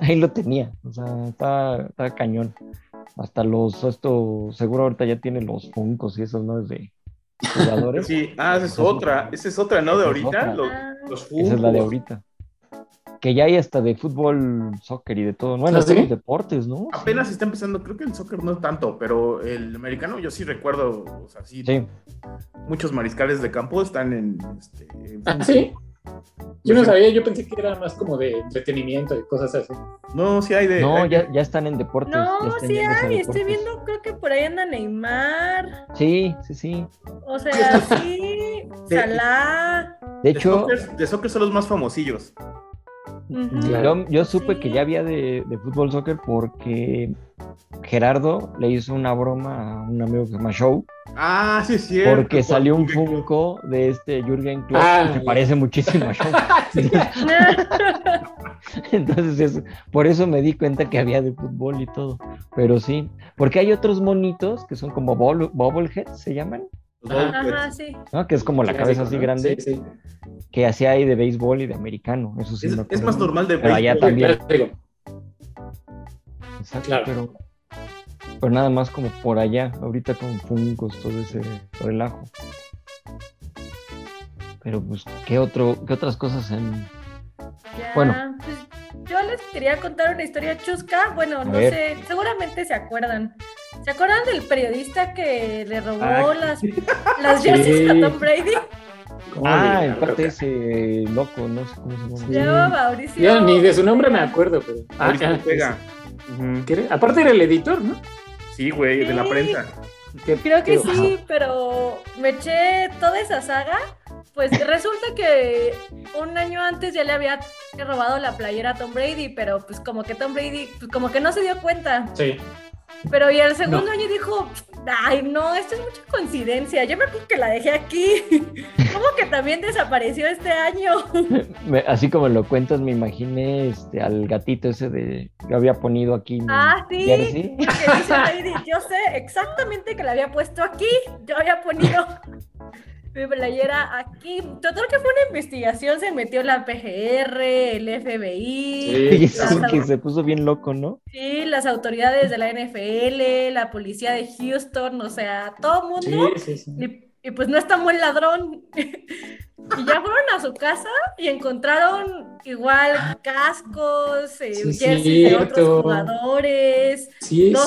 ahí lo tenía. O sea, está, cañón. Hasta los, esto, seguro ahorita ya tiene los funcos y esos, ¿no? Es de jugadores.
Sí, ah, esa es otra, esa es otra, ¿no? De ahorita, los,
los Esa es la de ahorita. Que ya hay hasta de fútbol, soccer y de todo. Bueno, ¿Ah, los deportes, ¿no?
Apenas está empezando, creo que el soccer no tanto, pero el americano yo sí recuerdo, o sea, sí. Muchos mariscales de campo están en. Este,
¿Ah, sí? Yo no sabía, yo pensé que era más como de entretenimiento y cosas así.
No, sí hay de.
No, ya, ya están en deportes.
No, sí hay, estoy viendo, creo que por ahí anda Neymar.
Sí, sí, sí.
O sea, sí, Salah.
De hecho.
De soccer, son los más famosillos.
Yo, supe que ya había de, de fútbol soccer porque Gerardo le hizo una broma a un amigo que se llama Show
Ah, sí, sí.
Porque salió un Funko de este Jürgen Klopp ah, que parece muchísimo a Show. Entonces, por eso me di cuenta que había de fútbol y todo. Pero sí, porque hay otros monitos que son como bobbleheads, se llaman.
Ajá, sí.
¿no? Que es como la cabeza así grande. Que así hay de béisbol y de americano. Eso sí.
Es, es más normal de
béisbol. Allá también. Exacto, claro. pero pero nada más como por allá, ahorita con fungos, todo ese relajo. Pero pues, ¿qué, otro, qué otras cosas en...? bueno. Pues,
yo les quería contar una historia chusca, bueno, no sé, seguramente se acuerdan. ¿Se acuerdan del periodista que le robó ah, las, las jerseys a Tom Brady?
Ah, en parte ese loco, no sé cómo se
llama. Mauricio.
Ya ni de su nombre me acuerdo, pero. Ah,
pega.
Aparte era el editor, ¿no?
Sí, güey, de la prensa.
Creo que sí, pero me eché toda esa saga. Pues resulta que un año antes ya le había robado la playera a Tom Brady, pero pues como que Tom Brady, pues como que no se dio cuenta.
Sí.
Pero y el segundo año dijo, ay no, esto es mucha coincidencia, yo me acuerdo que la dejé aquí. ¿Cómo que también desapareció este año?
Así como lo cuentas, me imaginé este, al gatito ese de, yo había ponido aquí.
Ah, sí, que dice yo sé exactamente que la había puesto aquí, yo había ponido mi playera aquí. Total que fue una investigación, se metió la PGR, el FBI.
Sí, que se puso bien loco, ¿no?
Sí, las autoridades de la NFL, la policía de Houston, o sea, todo el mundo. Sí, sí, sí. Y, pues no es tan buen ladrón. Y ya fueron a su casa y encontraron igual cascos, eh, jerseys de otros jugadores,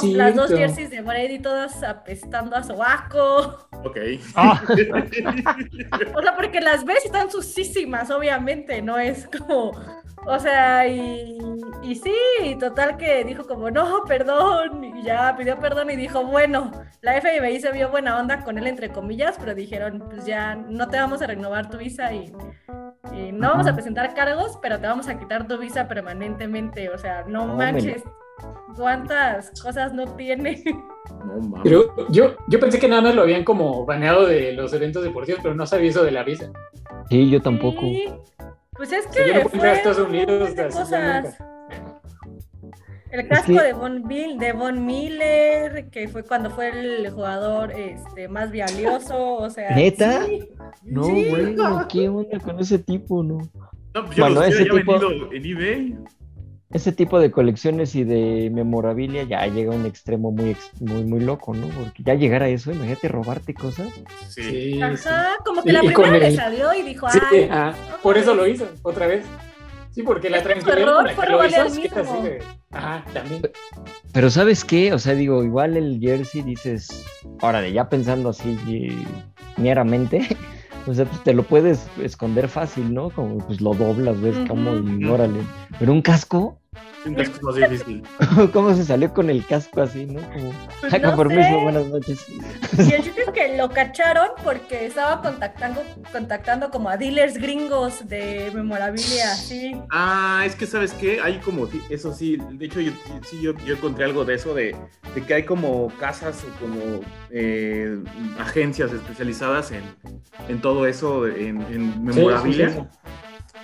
las dos jerseys de Brady todas apestando a sobaco.
Ok.
Ah. o sea, porque las ves y están sucísimas, obviamente, no es como o sea, y, y sí, total que dijo como, no, perdón, y ya pidió perdón y dijo, bueno, la FBI se vio buena onda con él, entre comillas, pero dijeron, pues ya no te vamos a renovar tu visa y, no vamos a presentar cargos, pero te vamos a quitar tu visa permanentemente, o sea, no manches, cuántas cosas no tiene.
No, pero yo, yo pensé que nada más lo habían como baneado de los eventos deportivos, pero no sabía eso de la visa.
Sí, yo tampoco.
Pues es que. fue
Estados Unidos
El casco de, Von de Von Miller, que fue cuando fue el jugador este, más valioso, o sea...
¿Neta? No, bueno, ¿qué onda con ese tipo, no?
No, pues yo bueno, ese tipo... en eBay
ese tipo de colecciones y de memorabilia ya llega a un extremo muy, muy, muy loco, ¿no? Porque ya llegar a eso, imagínate robarte cosas.
Sí. Ajá, como que la primera le salió y dijo, sí, ay.
Ah, por eso lo hizo, otra vez. Sí, porque la con la que lo hizo así de... Ajá, también.
Pero ¿sabes qué? O sea, digo, igual el jersey dices, órale, ya pensando así mieramente, o sea, pues te lo puedes esconder fácil, ¿no? Como pues lo doblas, ves cómo y órale. Pero Un casco
es más difícil.
¿Cómo se salió con el casco así, no? Como,
Pues
"Ah, con
no
permiso, buenas noches.
Y el chiste es que lo cacharon porque estaba contactando, contactando como a dealers gringos de memorabilia, sí.
Ah, es que sabes qué, hay como, eso sí, de hecho yo, sí, yo, yo encontré algo de eso, de, de que hay como casas o como eh, agencias especializadas en, en todo eso, en, en memorabilia.
Sí, sí,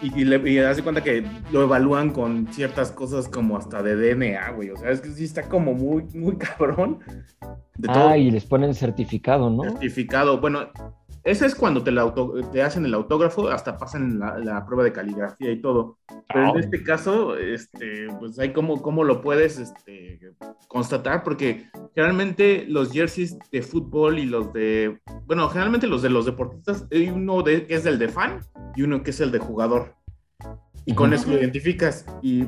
Y, y, le, y de cuenta que lo evalúan con ciertas cosas como hasta de DNA, güey. O sea, es que sí está como muy, muy cabrón. De todo
Ah, y les ponen certificado, ¿no?
certificado. Bueno, ese es cuando te, la auto- te hacen el autógrafo, hasta pasan la, la prueba de caligrafía y todo. Pero
Ah,
en este caso, este, pues hay cómo, cómo lo puedes este, constatar, porque generalmente los jerseys de fútbol y los de, bueno, generalmente los de los deportistas, hay uno de, que es el de fan y uno que es el de jugador. Y con eso lo identificas. Y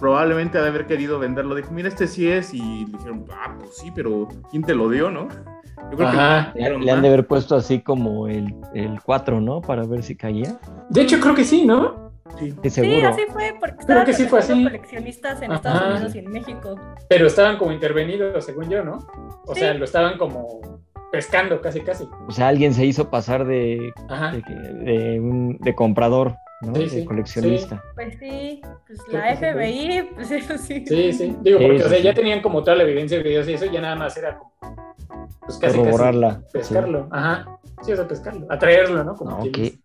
probablemente ha de haber querido venderlo. Dijo, mira, este sí es. Y le dijeron, ah, pues sí, pero ¿quién te lo dio, no? Yo creo
Ajá.
que
Le, le han de haber puesto así como el, el 4, ¿no? Para ver si caía.
De hecho, creo que sí, ¿no?
Sí.
Sí,
seguro.
así fue, porque
Creo que sí fue así.
coleccionistas en
Ajá.
Estados Unidos y en México.
Pero estaban como intervenidos, según yo, ¿no? O
Sí.
sea, lo estaban como pescando casi, casi.
O sea, alguien se hizo pasar de,
Ajá.
de, de un, de comprador, ¿no?
Sí,
de
sí,
coleccionista.
Pues sí, pues la. FBI, pues eso sí.
Sí, sí. Digo,
Sí,
porque
sí,
o sea,
sí.
ya tenían como toda la evidencia de videos y eso, ya nada más era como. Pues casi, pescarlo. Ajá. Sí, o sea, pescarlo. Atraerlo, ¿no? Como
No,
dice.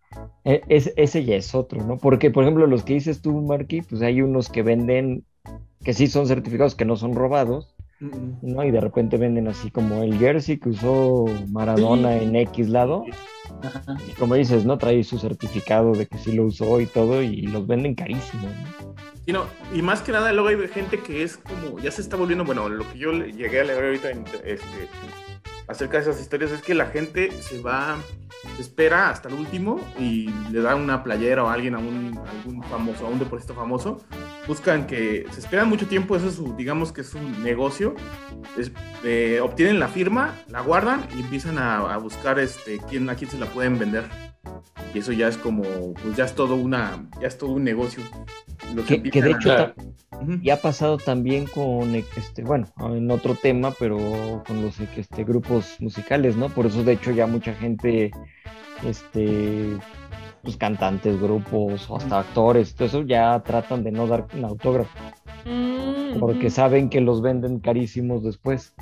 E- es- ese ya es otro, ¿no? Porque, por ejemplo, los que dices tú, Marky, pues hay unos que venden, que sí son certificados, que no son robados, ¿no? Y de repente venden así como el jersey que usó Maradona
Sí.
en X lado.
Ajá.
Y como dices, ¿no? Trae su certificado de que sí lo usó y todo, y los venden carísimo, ¿no?
Sí, no, y más que nada, luego hay gente que es como, ya se está volviendo, bueno, lo que yo le- llegué a leer ahorita este, acerca de esas historias es que la gente se va, se espera hasta el último y le da una playera o a alguien, a un, a algún famoso, a un deportista famoso, buscan que se esperan mucho tiempo, eso es su, digamos que es un negocio, es- eh, obtienen la firma, la guardan y empiezan a, a buscar este, quién, a quién se la pueden vender. Y eso ya es como, pues ya es todo una, ya es todo un negocio.
Que, que de hecho
a-
ta-
Ujú.
y ha pasado también con, este, bueno, en otro tema, pero con los este, grupos musicales, ¿no? Por eso, de hecho, ya mucha gente, este, pues cantantes, grupos, o hasta actores, todo eso ya tratan de no dar un autógrafo,
Mm,
porque saben que los venden carísimos después.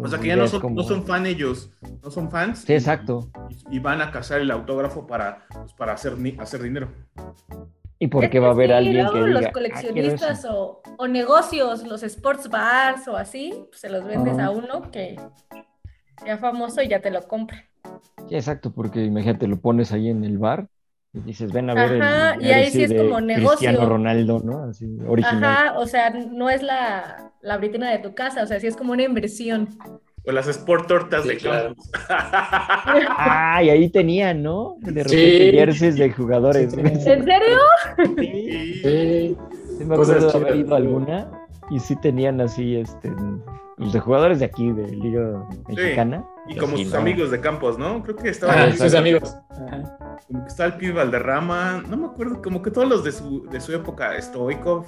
O sea que ya no son,
como-
no son fan ellos, no son fans.
Sí, exacto.
Y, y van a cazar el autógrafo para, pues, para hacer, hacer dinero.
¿Y
Es
por qué va a haber
sí,
alguien
luego
que
los
diga, "Ah,
coleccionistas
eso"?
o, o negocios, los sports bars o así, pues, se los vendes a uno que sea famoso y ya te lo compra.
Sí, exacto, porque imagínate, lo pones ahí en el bar dices, ven a ver
Ajá,
el
y ahí sí es
de
como negocio.
Cristiano Ronaldo, ¿no? Así, original.
Ajá, o sea, no es la, la vitrina de tu casa, o sea, sí es como una inversión.
O las sport tortas
Sí,
de
claro.
campus.
Ah, y ahí tenían, ¿no? De repente
Sí.
jerseys de jugadores.
Sí.
¿En serio?
Sí.
Sí, me acuerdo de haber ido alguna y sí tenían así, este, los de jugadores de aquí, de Liga Mexicana.
y como
así,
sus
¿no?
amigos de campos, ¿no? Creo que estaban ahí,
sus amigos. Ajá.
como que estaba el pibe Valderrama, no me acuerdo, como que todos los de su, de su época, Stoikov,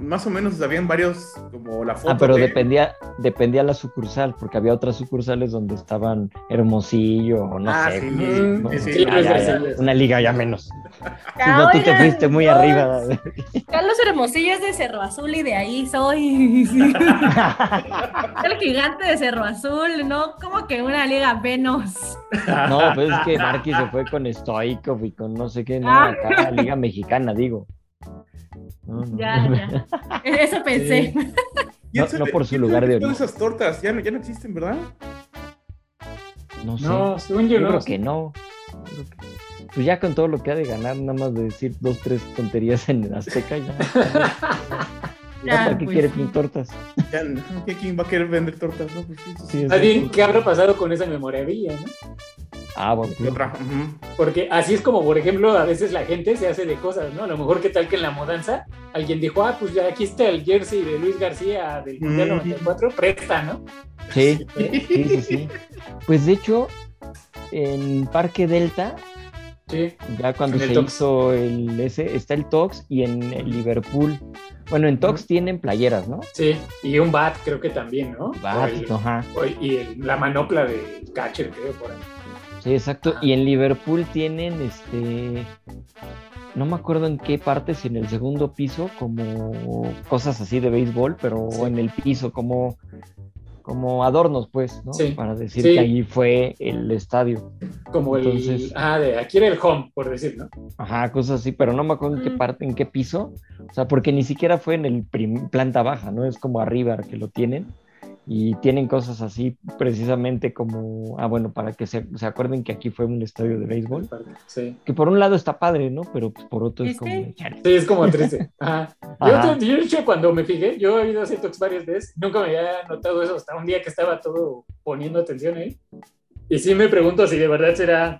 más o menos habían varios, como la foto
Ah, pero
de-
dependía, dependía la sucursal, porque había otras sucursales donde estaban Hermosillo o no
Ah,
sé.
sí,
¿no?
sí, sí,
Sí,
Ah, ya, ya,
sí.
una liga ya menos.
Ah,
no, tú te fuiste muy arriba.
Carlos Hermosillo es de Cerro Azul y de ahí soy. El gigante de Cerro Azul, ¿no? Como que una liga menos.
No, pues es que Marquis se fue con Stoikov y con no sé qué, no,
Ah.
acá la Liga Mexicana, digo. No, no.
Ya, ya. Eso pensé.
¿Quién
no- por su lugar de origen.
esas tortas ya no, ya no existen, ¿verdad?
No sé.
No, según yo
yo
no.
creo que no. Pues ya con todo lo que ha de ganar, nada más de decir dos, tres tonterías en Azteca, ya.
Ya,
ya ¿Para qué
pues,
quiere
sí.
tortas?
Ya, no, ¿qué- ¿Quién va a querer vender tortas? No, pues sí, sí,
bien,
exacto.
¿qué habrá pasado con esa memorabilia, no?
Ah, bueno.
Porque así es como, por ejemplo, a veces la gente se hace de cosas, ¿no? A lo mejor, ¿qué tal que en la mudanza alguien dijo, ah, pues ya aquí está el jersey de Luis García del Mundial
Mm.
94, presta, ¿no?
Sí, sí, sí, sí. Pues de hecho, en Parque Delta,
Sí.
ya cuando
el
se
Tox.
hizo el ese, está el Tox y en el Liverpool Bueno, en Tox tienen playeras, ¿no?
Sí, y un bat creo que también, ¿no?
Bat, ajá.
y la manopla de catcher, creo, por ahí.
Sí, exacto. Y en Liverpool tienen este. No me acuerdo en qué parte, si en el segundo piso, como cosas así de béisbol, pero en el piso, como como adornos, pues, ¿no? Sí, Para decir que allí fue el estadio.
Como el. Ah, de aquí era el home, por decir, ¿no?
Ajá, cosas así, pero no me acuerdo en qué parte, en qué piso. O sea, porque ni siquiera fue en el planta baja, ¿no? Es como arriba que lo tienen y tienen cosas así precisamente como, ah, bueno, para que se, se acuerden que aquí fue un estadio de béisbol. Sí. Que por un lado está padre, ¿no? Pero pues, por otro es como... Sí,
es como triste. Ajá. Yo, yo, yo, cuando me fijé, yo he ido a hacer varias veces, nunca me había notado eso hasta un día que estaba todo poniendo atención ahí. Y sí me pregunto si de verdad será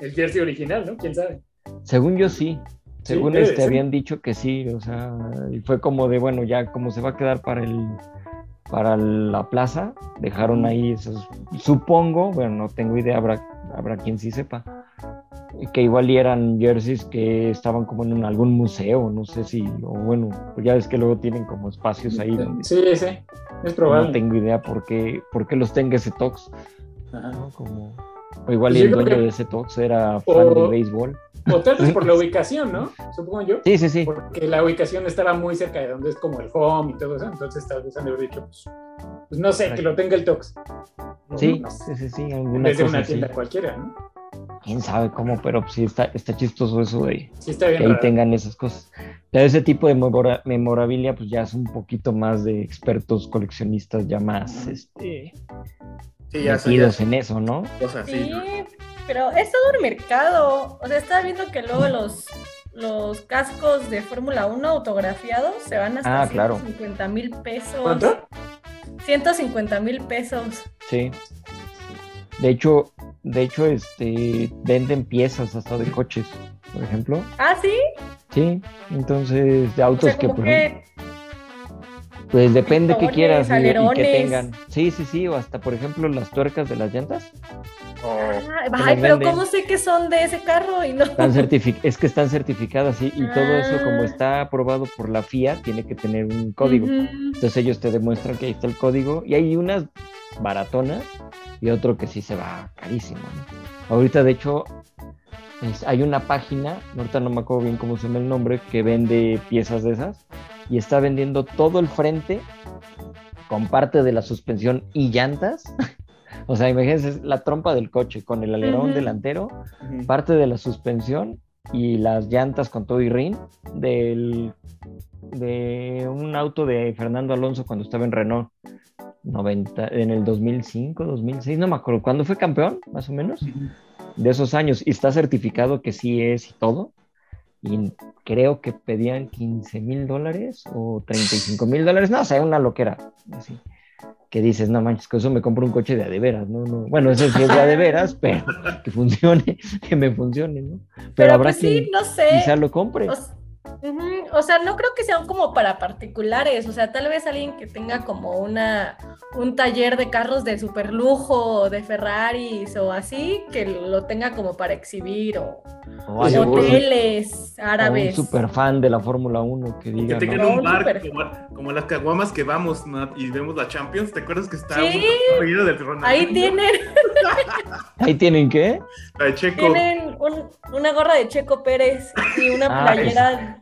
el jersey original, ¿no? ¿Quién sabe?
Según yo sí. Según este habían dicho que sí, o sea, y fue como de, bueno, ya como se va a quedar para el para la plaza, dejaron ahí esos, supongo, bueno, no tengo idea, habrá, habrá quien sí sepa, que igual eran jerseys que estaban como en algún museo, no sé si, o bueno, pues ya ves que luego tienen como espacios ahí donde...
Sí, sí, es probable.
No tengo idea por qué, por qué los tenga ese Tox. Como, o igual pues el dueño de ese Tox era fan de béisbol.
O tal vez por la ubicación, ¿no? Supongo yo.
Sí, sí, sí.
Porque la ubicación estaba muy cerca de donde es como el home y todo eso. Entonces tal vez han de haber dicho, pues, pues no sé, que lo tenga el Tox.
Sí, sí, sí, sí.
Desde una tienda cualquiera, ¿no?
Quién sabe cómo, pero sí está, está chistoso eso de
sí, está bien
que ahí tengan esas cosas. Pero ese tipo de memorabilia, pues ya es un poquito más de expertos coleccionistas, ya más este, sí, ya metidos en eso, ¿no?
sí, pero es todo un mercado. O sea, estaba viendo que luego los, los cascos de Fórmula 1 autografiados se van hasta ah, 150 mil pesos.
¿Cuánto?
150 mil pesos.
Sí. De hecho, de hecho, este venden piezas hasta de coches, por ejemplo.
Ah, sí.
Sí, entonces de autos que, pues depende que quieras y, que tengan. Sí, sí, sí, o hasta por ejemplo las tuercas de las llantas.
Ah, ay, pero ¿cómo sé que son de ese carro y no?
Están es que están certificadas y, y todo eso como ah. está aprobado por la FIA tiene que tener un código. Entonces ellos te demuestran que ahí está el código y hay unas baratonas y otro que sí se va carísimo. Ahorita de hecho hay una página, ahorita no me acuerdo bien cómo se llama el nombre, que vende piezas de esas y está vendiendo todo el frente con parte de la suspensión y llantas. o sea, imagínense la trompa del coche con el alerón delantero, parte de la suspensión y las llantas con todo y rin del de un auto de Fernando Alonso cuando estaba en Renault 90 en el 2005, 2006, no me acuerdo, cuando fue campeón, más o menos, de esos años. Y está certificado que sí es y todo y creo que pedían 15 mil dólares o 35 mil dólares, no sé, una loquera, así, que dices, no manches, que eso me compro un coche de adeveras, ¿no, no, bueno, eso sí es de adeveras, pero que funcione, que me funcione, ¿no?
Pero, habrá pues que
no sé. quizá lo compre.
O sea, no creo que sean como para particulares, o sea, tal vez alguien que tenga como una un taller de carros de super lujo, de Ferraris o así, que lo tenga como para exhibir o, hoteles árabes.
un super fan de la Fórmula 1 que diga.
Que tengan un bar como, las caguamas que vamos y vemos la Champions, ¿te acuerdas que está
¿Sí? un Ahí tienen.
¿Ahí tienen qué?
La de Checo.
Tienen una gorra de Checo Pérez y una ah, playera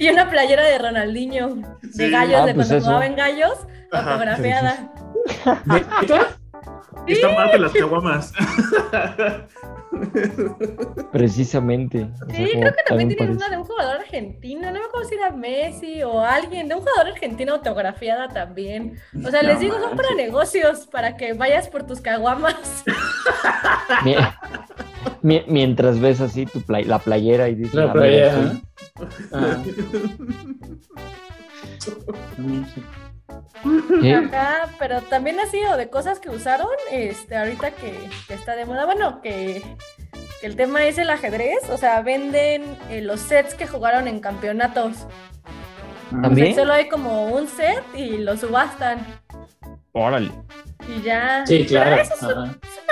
y una playera de Ronaldinho, de gallos, ah, de pues cuando jugaba en gallos, fotografiada.
¿Sí? Está mal de las caguamas.
Precisamente.
sí, creo que también tienen una de un jugador argentino, no me acuerdo si era Messi o alguien, de un jugador argentino autografiada también. O sea, les digo, son para negocios, para que vayas por tus caguamas.
Mientras ves así tu la playera y dices,
la playera. Ah.
pero también ha sido de cosas que usaron, este, ahorita que, está de moda, bueno, que, el tema es el ajedrez, o sea, venden eh, los sets que jugaron en campeonatos.
¿También?
solo hay como un set y lo subastan.
Órale.
Y ya.
Sí, claro.
es,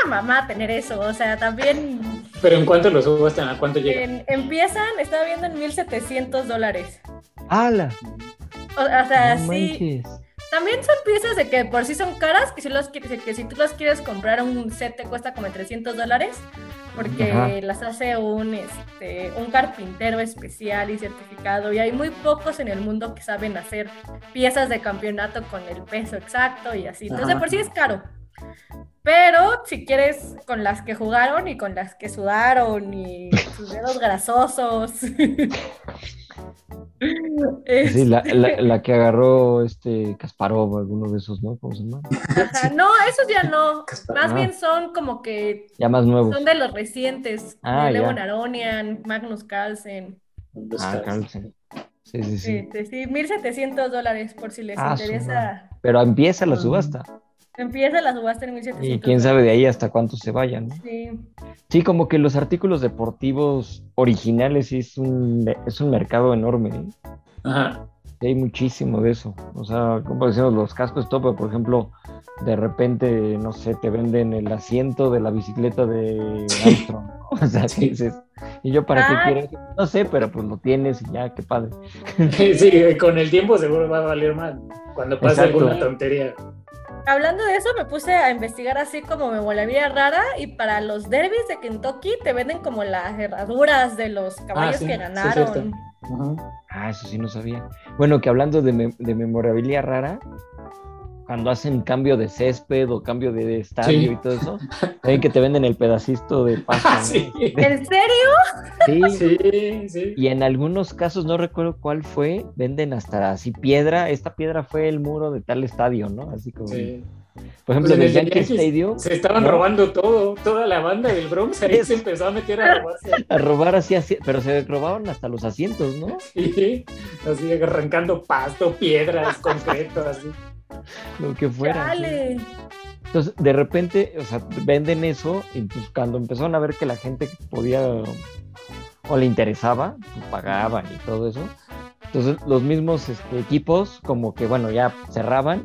mamá tener eso, o sea, también.
¿Pero en cuánto lo subastan? ¿A cuánto llegan?
empiezan, estaba viendo en 1700 dólares.
¡Hala!
O, sea, sí. También son piezas de que por sí son caras, que si, los, que, que si tú las quieres comprar, un set te cuesta como 300 dólares, porque las hace un, este, un carpintero especial y certificado, y hay muy pocos en el mundo que saben hacer piezas de campeonato con el peso exacto y así. Entonces, por sí es caro. Pero si quieres con las que jugaron y con las que sudaron y sus dedos grasosos.
Sí, la, la, que agarró este Kasparov, alguno de esos, ¿no? ¿Cómo se llama?
no, esos ya no. Más bien son como que.
Ya más nuevos.
Son de los recientes. Ah, de Aronian, Magnus Carlsen.
Ah, Carlsen. Sí, sí, sí.
Sí, sí, 1700 dólares por si les ah, interesa.
Pero empieza la subasta.
Empieza la subasta en 1700.
Y quién sabe de ahí hasta cuánto se vayan.
Sí.
Sí, como que los artículos deportivos originales sí es un, es un mercado enorme. ¿eh?
Ajá.
hay muchísimo de eso. O sea, como decimos, los cascos tope, por ejemplo, de repente, no sé, te venden el asiento de la bicicleta de Armstrong. O sea, sí. dices, ¿y yo para qué ah. quiero? No sé, pero pues lo tienes y ya, qué padre.
Sí, con el tiempo seguro va a valer más cuando pase alguna tontería
hablando de eso, me puse a investigar así como me rara y para los derbis de Kentucky te venden como las herraduras de los ah, caballos que ganaron.
ah, eso sí no sabía. Bueno, que hablando de, memorabilidad rara, cuando hacen cambio de césped o cambio de estadio y todo eso, ven que te venden el pedacito de pasta.
¿En serio?
Sí. sí, sí. Y en algunos casos, no recuerdo cuál fue, venden hasta así piedra. Esta piedra fue el muro de tal estadio, ¿no? Así como. Sí. Por ejemplo, pues en el Yankee Stadium.
Se estaban robando todo, toda la banda del Bronx. Ahí se empezó a meter a robarse.
A robar así, así, pero se robaban hasta los asientos, ¿no?
Sí, así arrancando pasto, piedras, concreto, así.
Lo que fuera. Entonces, de repente, o sea, venden eso y pues cuando empezaron a ver que la gente podía o le interesaba, pues pagaban y todo eso. Entonces, los mismos este, equipos como que, bueno, ya cerraban,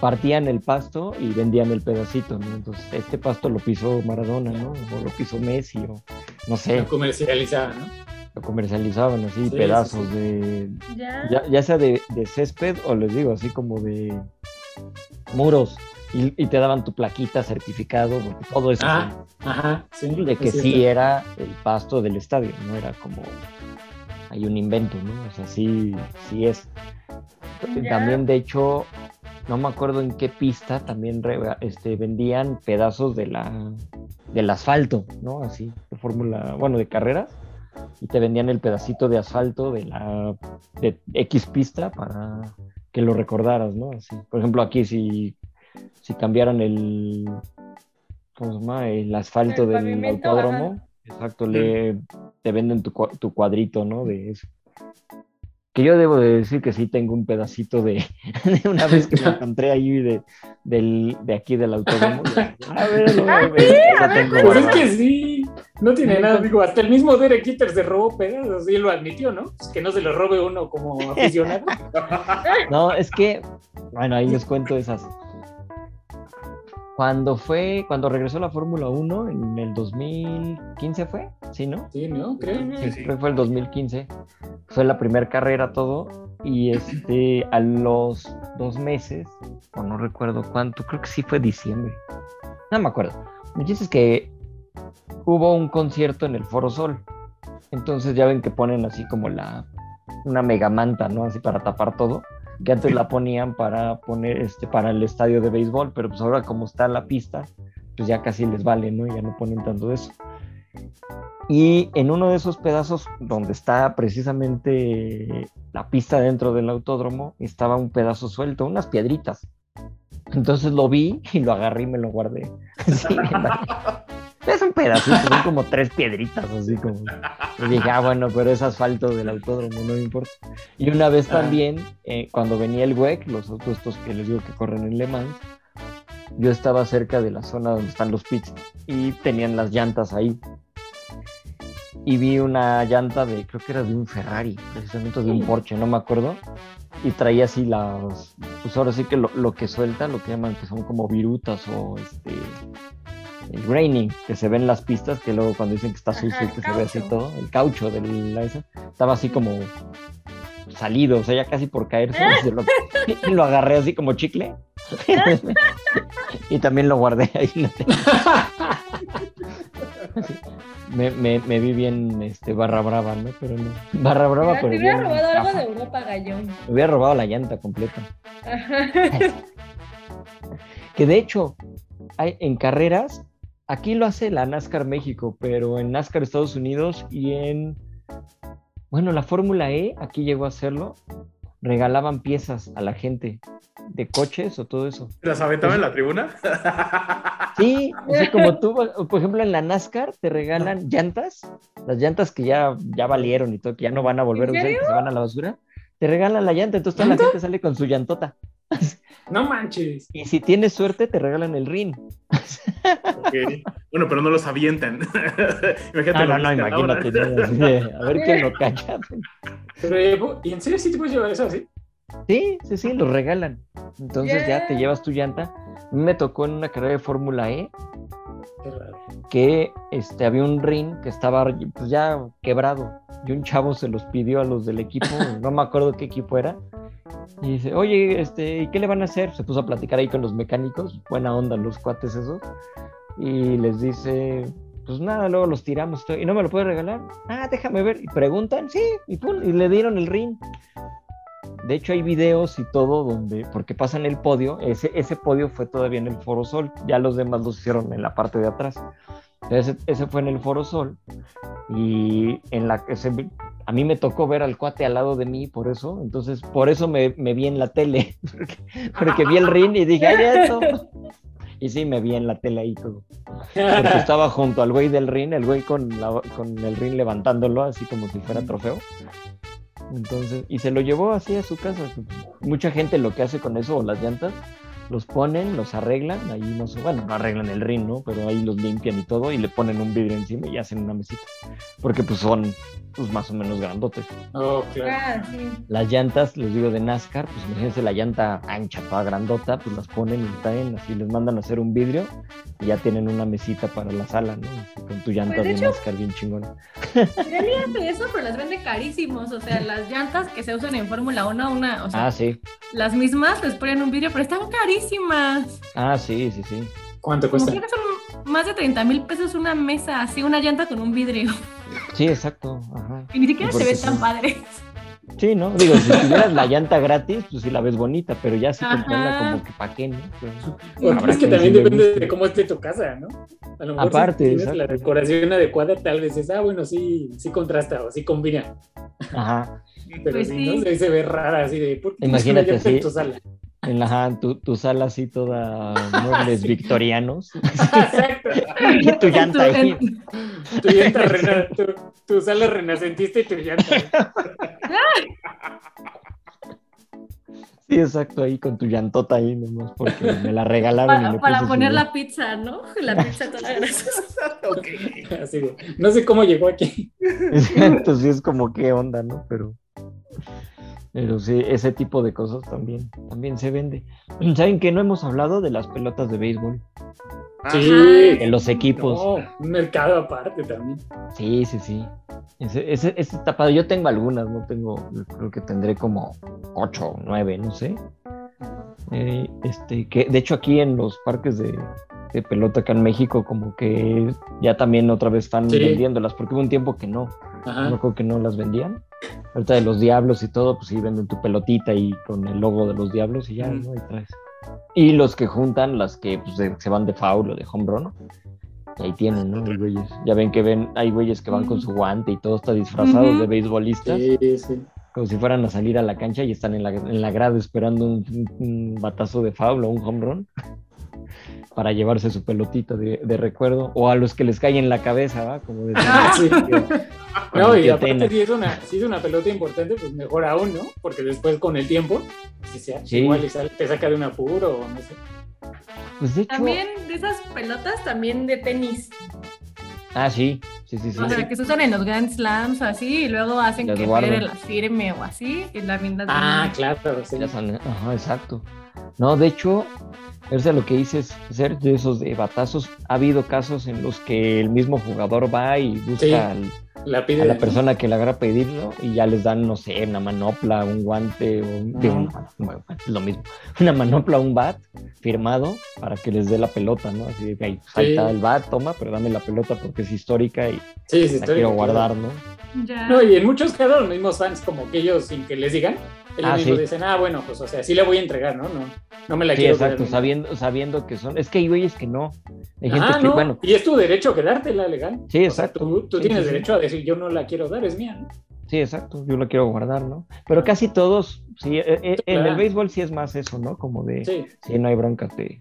partían el pasto y vendían el pedacito, ¿no? Entonces, este pasto lo pisó Maradona, ¿no? O lo pisó Messi, o no sé.
Lo comercializaban, ¿no?
Lo comercializaban así, pedazos de... ¿Ya? Ya, sea de, de césped o les digo, así como de muros y, te daban tu plaquita certificado, todo eso.
Ah, ajá, sí,
de que sí era el pasto del estadio, no era como hay un invento, ¿no? O sea, sí, sí es. También, de hecho, no me acuerdo en qué pista también este, vendían pedazos de la, del asfalto, ¿no? Así, de fórmula, bueno, de carreras, y te vendían el pedacito de asfalto de la de X pista para que lo recordaras, ¿no? Así. Por ejemplo, aquí si si cambiaran el, ¿cómo se llama? El asfalto del autódromo, exacto, le, te venden tu, tu cuadrito, ¿no? De eso. Que yo debo de decir que sí tengo un pedacito de, una vez que me encontré ahí de, del, de aquí del autódromo.
A ver, no, ¿Ah,
Pues es que sí, no tiene nada. Digo, hasta el mismo Derek Kitter se robó pedazos y lo admitió, ¿no? que no se lo robe uno como aficionado.
no, es que, bueno, ahí les cuento esas cuando fue, cuando regresó la Fórmula 1 en el 2015 fue, ¿sí, no?
Sí, ¿no? Creo.
Sí, fue el 2015. Fue la primera carrera todo y este a los dos meses, o no recuerdo cuánto, creo que sí fue diciembre. No me acuerdo. Me dices que hubo un concierto en el Foro Sol. Entonces ya ven que ponen así como la una mega manta, ¿no? Así para tapar todo que antes la ponían para poner este para el estadio de béisbol, pero pues ahora como está la pista, pues ya casi les vale, ¿no? Ya no ponen tanto de eso. Y en uno de esos pedazos donde está precisamente la pista dentro del autódromo, estaba un pedazo suelto, unas piedritas. Entonces lo vi y lo agarré y me lo guardé. es un pedacito, son como tres piedritas, así como. Y dije, ah, bueno, pero es asfalto del autódromo, no me importa. Y una vez ah. también, eh, cuando venía el WEC, los autos estos que les digo que corren en Le Mans, yo estaba cerca de la zona donde están los pits y tenían las llantas ahí. Y vi una llanta de, creo que era de un Ferrari, precisamente de un Porsche, no me acuerdo. Y traía así las, pues ahora sí que lo, lo que suelta, lo que llaman que son como virutas o este el graining que se ve en las pistas, que luego cuando dicen que está sucio y que se ve así todo, el caucho de la esa, estaba así como salido, o sea, ya casi por caerse. lo, lo agarré así como chicle. y también lo guardé ahí. me, me, me, vi bien este, barra brava, ¿no? Pero no. Barra brava, pero.
Te hubiera robado algo de Europa, gallón.
Me hubiera robado la llanta completa. que de hecho, hay, en carreras, aquí lo hace la NASCAR México, pero en NASCAR Estados Unidos y en. Bueno, la Fórmula E, aquí llegó a hacerlo, regalaban piezas a la gente de coches o todo eso.
¿Las aventaban en la tribuna?
Sí, como tú, por ejemplo, en la NASCAR te regalan llantas, las llantas que ya, ya valieron y todo, que ya no van a volver a usar, que se van a la basura, te regalan la llanta, entonces toda la gente sale con su llantota.
No manches.
Y si tienes suerte, te regalan el ring.
Bueno, pero no los avientan.
imagínate. No, no, no imagínate. a ver quién lo cacha.
Pero, ¿y en serio sí te puedes llevar eso así?
Sí, sí, sí, los regalan. Entonces ya te llevas tu llanta. Me tocó en una carrera de Fórmula E que este, había un ring que estaba pues, ya quebrado y un chavo se los pidió a los del equipo, no me acuerdo qué equipo era, y dice, oye, este, ¿y qué le van a hacer? Se puso a platicar ahí con los mecánicos, buena onda los cuates esos, y les dice, pues nada, luego los tiramos, y no me lo puede regalar, ah, déjame ver, y preguntan, sí, y, pum, y le dieron el ring. De hecho, hay videos y todo donde, porque pasan el podio, ese, ese podio fue todavía en el Foro Sol, ya los demás los hicieron en la parte de atrás. Ese, ese fue en el Foro Sol y en la ese, a mí me tocó ver al cuate al lado de mí por eso, entonces por eso me, me vi en la tele, porque, vi el ring y dije, ¡ay, eso! Y sí, me vi en la tele ahí todo. Porque estaba junto al güey del ring, el güey con, la, con el ring levantándolo así como si fuera trofeo. Entonces, y se lo llevó así a su casa. Mucha gente lo que hace con eso, o las llantas, los ponen, los arreglan, ahí no sé, bueno, no arreglan el ring, ¿no? Pero ahí los limpian y todo y le ponen un vidrio encima y hacen una mesita. Porque pues son pues más o menos grandotes.
Oh, claro.
Ah, sí.
Las llantas, les digo de NASCAR, pues imagínense la llanta ancha, toda grandota, pues las ponen y traen, así les mandan a hacer un vidrio y ya tienen una mesita para la sala, ¿no? con tu llanta
Pues, de
de,
hecho-
NASCAR bien chingona.
Eso, pero las vende carísimos. O sea, las llantas que se usan en Fórmula 1, una, o sea,
Ah, sí.
las mismas les ponen un vidrio, pero están carísimas.
Ah, sí, sí, sí.
¿Cuánto
Como
cuesta?
que son más de 30 mil pesos una mesa, así, una llanta con un vidrio.
Sí, exacto. Ajá.
Y ni siquiera se ven tan
sí.
padres.
Sí, ¿no? Digo, si tuvieras la llanta gratis, pues sí la ves bonita, pero ya si
Ajá.
comprarla como que pa' qué, ¿no?
Bueno,
Habrá
es que también
sí
depende
guste.
de cómo esté tu casa, ¿no? A lo mejor
Aparte,
si tienes
exacto.
la decoración adecuada, tal vez es, ah, bueno, sí, sí contrasta o sí combina.
Ajá.
Pero
Pues
si
sí.
no, se, se ve rara así de, ¿por qué
Imagínate así.
tu sala?
En la, ajá, tu, tu sala así toda muebles victorianos.
Exacto.
y tu llanta ahí.
Tu llanta rena- tu, tu sala renacentista y tu llanta.
Sí, exacto, ahí con tu llantota ahí nomás, porque me la regalaron. y
Para, para poner la pizza, ¿no? La pizza toda grasosa.
ok.
Así de, no sé cómo llegó aquí.
Entonces sí es como qué onda, ¿no? Pero, pero sí, ese tipo de cosas también, también se vende. ¿Saben que no hemos hablado de las pelotas de béisbol?
Sí.
De los equipos.
No, un mercado aparte también.
Sí, sí, sí. Ese, ese, padre. Yo tengo algunas, no tengo, creo que tendré como ocho o nueve, no sé. Eh, este, que de hecho aquí en los parques de, de pelota acá en México, como que ya también otra vez están
Sí.
vendiéndolas, porque hubo un tiempo que no,
Ajá.
no creo que no las vendían. Ahorita de los diablos y todo, pues sí venden tu pelotita y con el logo de los diablos y ya,
Mm.
¿no? Ahí traes. Y los que juntan, las que pues, de- se van de foul o de home run, y ahí tienen, ¿no? Los güeyes. Ya ven que ven, hay güeyes que van con su guante y todo está disfrazado
Ujú.
de beisbolistas,
Sí, sí.
como si fueran a salir a la cancha y están en la, en la grada esperando un, un- un batazo de foul o un home run para llevarse su pelotita de, de recuerdo, o a los que les cae en la cabeza, ¿va? Como decía
Ah, sí. No, y aparte
Tena.
si es, una, si es una pelota importante, pues mejor aún, ¿no? Porque después con el tiempo, si sea,
Sí.
igual te saca de un apuro o no sé.
Pues de hecho,
También de esas pelotas, también de tenis.
ah, sí, sí, sí, sí.
O sea, que se usan en los Grand Slams o así, y luego hacen
Las
que. Federer las firme o así, y las
Ah, claro, sí.
Ajá, exacto. No, de hecho, es de lo que dices, ser de esos de batazos. Ha habido casos en los que el mismo jugador va y busca
Sí.
al,
La pide
a la persona que le haga pedirlo y ya les dan, no sé, una manopla, un guante, o un, digo, una mano- bueno, es lo mismo, una manopla, un bat firmado para que les dé la pelota, ¿no? Así de que ahí
Sí.
el bat, toma, pero dame la pelota porque es histórica y
Sí,
la quiero guardar, ¿no?
Ya.
No, y en muchos casos los mismos fans, como que ellos sin que les digan,
Ah, sí.
dicen, ah, bueno, pues o sea, sí la voy a entregar, ¿no? No, no me la
Sí,
quiero
exacto, sabiendo, sabiendo que son, es que hay güeyes que no, hay gente
Ah,
que,
no,
bueno,
y es tu derecho quedártela legal.
sí,
O sea,
exacto.
tú tú
Sí,
tienes derecho a decir, yo no la quiero dar, es mía, ¿no?
Sí, exacto, yo lo quiero guardar, ¿no? Pero casi todos, sí, eh, eh, en el béisbol sí es más eso, ¿no? Como de,
Sí,
sí, no hay bronca, te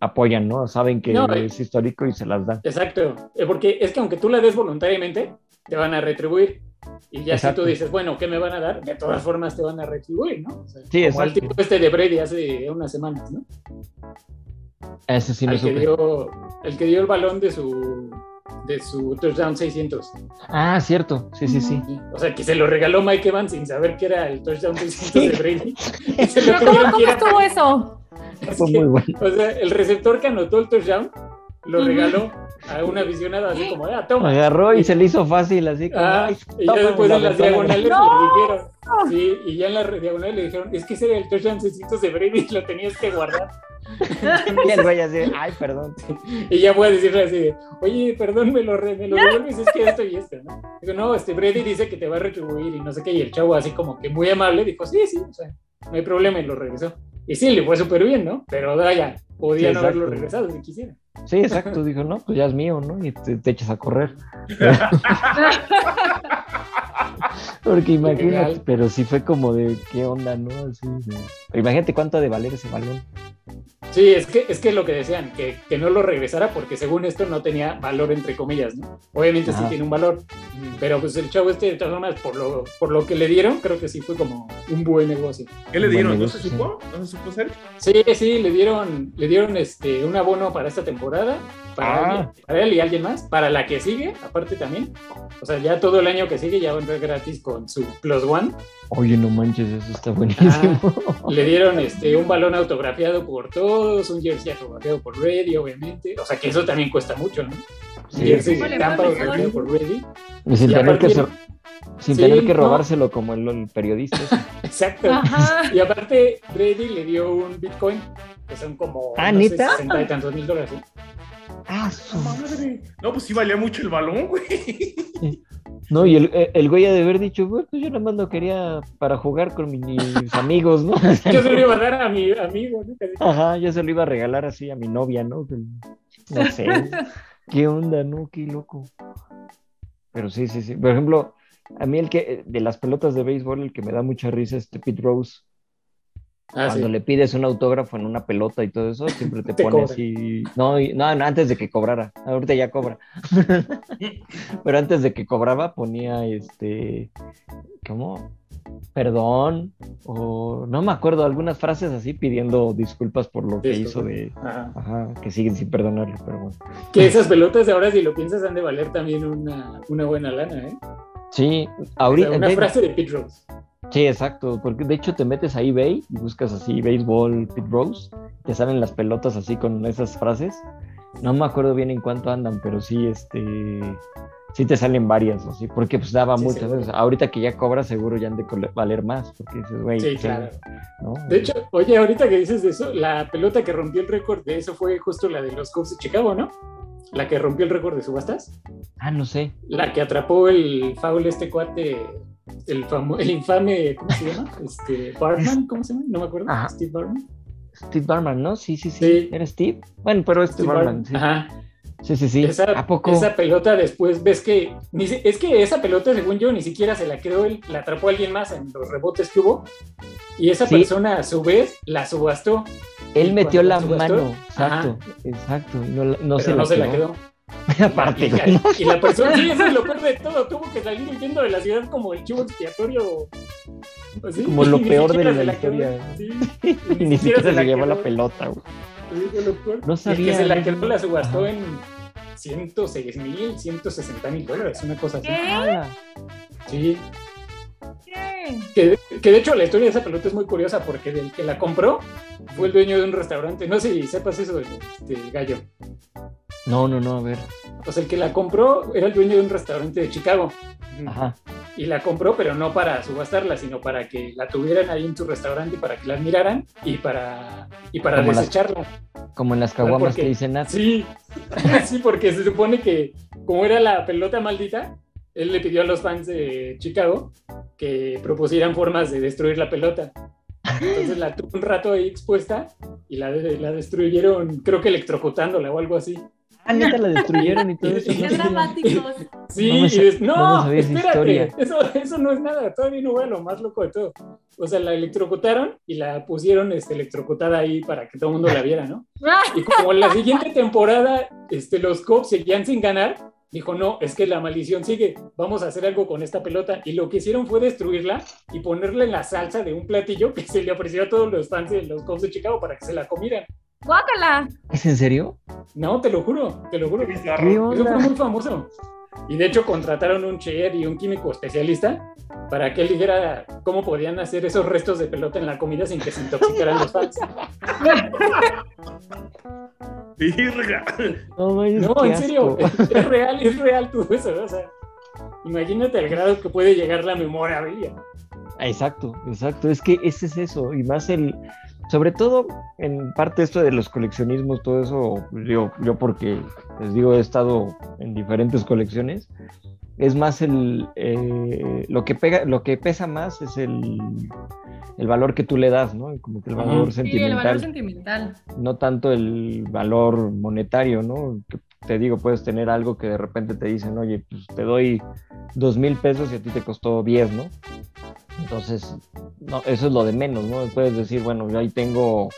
apoyan, ¿no? Saben que
No, eh.
es histórico y se las dan.
exacto. Porque es que aunque tú la des voluntariamente, te van a retribuir. Y ya
Exacto.
si tú dices, bueno, ¿qué me van a dar? De todas formas te van a retribuir, ¿no? O sea,
Sí,
como el tipo este de Brady hace unas semanas, ¿no?
Ese sí no
el, que
supe.
dio, el que dio el balón de su, de su touchdown 600.
Ah, cierto, sí, sí, sí.
O sea, que se lo regaló Mike Evans sin saber que era el touchdown 600 de Brady.
Pero ¿cómo, cómo estuvo eso?
es
Fue
que,
muy bueno.
O sea, el receptor que anotó el touchdown lo regaló a un aficionado así como, ah, toma.
Agarró y se le hizo fácil, así como.
Ah,
"Ay,
y ya
toma",
después en las diagonales
¡No!
le dijeron, sí, y ya en las diagonales le dijeron, es que ese era el touchdown 600 de Brady y lo tenías que guardar.
Y el güey así, ay, perdón.
Y ya voy a decirle así de, oye, perdón, me lo, re- me lo devuelves, es que esto y esto, ¿no? Digo, no, este Brady dice que te va a retribuir y no sé qué, y el chavo así como que muy amable dijo, sí, sí, o sea, no hay problema, y lo regresó. Y sí, le fue súper bien, ¿no? Pero vaya, podía
Sí,
no haberlo regresado si quisiera.
Sí, exacto. Dijo, no, pues ya es mío, ¿no? Y te, te echas a correr. Porque imagínate, pero sí fue como de, ¿qué onda, no? Así de- Imagínate cuánto ha de valer ese balón.
Sí, es que es que lo que decían, que, que no lo regresara porque según esto no tenía valor entre comillas, ¿no? Obviamente sí
Ajá.
tiene un valor, pero pues el chavo este de todas formas por lo, por lo que le dieron, creo que sí fue como un buen negocio.
¿Qué le dieron? ¿No se supo? ¿No se supo hacer?
Sí, sí, le dieron, le dieron este un abono para esta temporada, para,
Ah.
alguien- para él y alguien más, para la que sigue, aparte también. O sea, ya todo el año que sigue ya va a entrar gratis con su Plus One.
Oye, no manches, eso está buenísimo.
Le dieron este un balón autografiado por todos, un jersey autografiado por Reddy, obviamente. O sea, que eso también cuesta mucho, ¿no?
Sí,
jersey de
Híjole,
Tampa autografiado por Reddy.
Y sin
Y
tener que,
aparte-
ser- sin
Sí,
tener que
no.
robárselo como el, el periodista.
Exacto.
Ajá.
Y aparte, Brady le dio un Bitcoin, que son como
Ah,
no sé,
¿neta?
60 y tantos mil dólares. ¿sí?
Ah, su-
Madre. No, pues sí valía mucho el balón, güey.
No, y el, el güey ha de haber dicho, bueno, pues yo nada más lo quería para jugar con mis amigos, ¿no?
Yo se lo iba a dar a mi amigo, ¿no?
Ajá, yo se lo iba a regalar así a mi novia, ¿no? No sé. ¿Qué onda, no? Qué loco. Pero sí, sí, sí. Por ejemplo, a mí el que, de las pelotas de béisbol, el que me da mucha risa es este Pete Rose.
Ah,
Cuando
sí.
le pides un autógrafo en una pelota y todo eso, siempre te,
Te
pone así. No, y- no, no, antes de que cobrara. Ahorita ya cobra. Pero antes de que cobraba, ponía este. ¿Cómo? Perdón. O no me acuerdo, algunas frases así pidiendo disculpas por lo que hizo de.
Ajá.
Ajá, que siguen sin perdonarle, pero bueno.
Que esas pelotas ahora, si lo piensas, han de valer también una, una buena lana, ¿eh?
Sí,
O sea,
ahorita.
una frase de Pete Rose.
Sí, exacto, porque de hecho te metes a eBay y buscas así béisbol Pit Rose, te salen las pelotas así con esas frases. No me acuerdo bien en cuánto andan, pero sí, este, sí te salen varias, así, porque pues daba
Sí,
muchas veces. Ahorita que ya cobras, seguro ya han de valer más, porque dices, güey,
Sí, claro.
¿no?
De hecho, oye, ahorita que dices de eso, la pelota que rompió el récord de eso fue justo la de los Cubs de Chicago, ¿no? La que rompió el récord de subastas.
Ah, no sé.
La que atrapó el foul este cuate, el, famo- el infame, ¿cómo se llama? Este, Barman, ¿cómo se llama? No me acuerdo.
Ajá.
Steve Barman.
Steve Barman, ¿no? Sí, sí, sí.
Sí.
¿Era Steve? Bueno, pero este
Steve
Barman, sí.
Ajá.
Sí, sí, sí.
Esa,
¿A poco?
esa pelota después ves que ni es que esa pelota según yo ni siquiera se la quedó él, la atrapó alguien más en los rebotes que hubo y esa
Sí.
persona a su vez la subastó.
Él metió la
subastó,
mano, exacto, exacto. y No, no
pero
se, la,
no se la
quedó. Aparte,
y,
güey, ¿no?
y la persona, sí, eso es lo peor de todo, tuvo que salir huyendo de la ciudad como el chivo expiatorio. así,
Como lo peor de la
se
historia.
sí,
Y ni siquiera se llevó la
quedó.
pelota, güey. No sabía,
que se la quedó, la subastó en 106 mil, 160 mil dólares, una cosa así.
¿Qué?
Sí. Que, que de hecho la historia de esa pelota es muy curiosa porque el que la compró fue el dueño de un restaurante. No sé si sepas eso de este gallo.
No, no, no, a ver.
o sea, el que la compró era el dueño de un restaurante de Chicago.
Ajá.
Y la compró, pero no para subastarla, sino para que la tuvieran ahí en su restaurante, para que la admiraran y para, y para
Como las-
desecharla.
Como en las caguamas
Porque-
que dicen nada.
Sí, sí, porque se supone que como era la pelota maldita, él le pidió a los fans de Chicago que propusieran formas de destruir la pelota. Entonces la tuvo un rato ahí expuesta y la, la destruyeron, creo que electrocutándola o algo así.
Ah, neta, la destruyeron y todo eso.
Qué dramáticos.
Sí,
No
y des-
no
no, espérate, eso, eso no es nada, todavía no voy a lo más loco de todo. O sea, la electrocutaron y la pusieron este, electrocutada ahí para que todo el mundo la viera, ¿no? Y como en la siguiente temporada este, los Cubs seguían sin ganar, dijo, no, es que la maldición sigue, vamos a hacer algo con esta pelota. Y lo que hicieron fue destruirla y ponerle en la salsa de un platillo que se le ofreció a todos los fans de los Cubs de Chicago para que se la comieran.
¡Guácala!
¿Es en serio?
No, te lo juro, te lo juro.
¿Qué
Eso fue muy famoso. Y de hecho contrataron un chef y un químico especialista para que él dijera cómo podían hacer esos restos de pelota en la comida sin que se intoxicaran los fans.
No,
No, en serio, es, es real, es real todo eso. O sea, imagínate el grado que puede llegar la memorabilia.
Exacto, exacto. Es que ese es eso. Y más el. Sobre todo en parte esto de los coleccionismos, todo eso, yo, yo porque les digo, he estado en diferentes colecciones. Es más el eh, lo que pega, lo que pesa más es el, el valor que tú le das, ¿no? Como que el valor
Sí, el
sentimental.
valor sentimental.
no tanto el valor monetario, ¿no? Que te digo, puedes tener algo que de repente te dicen, oye, pues te doy dos mil pesos y a ti te costó 10, ¿no? Entonces, no, eso es lo de menos, ¿no? Puedes decir, bueno, yo ahí tengo,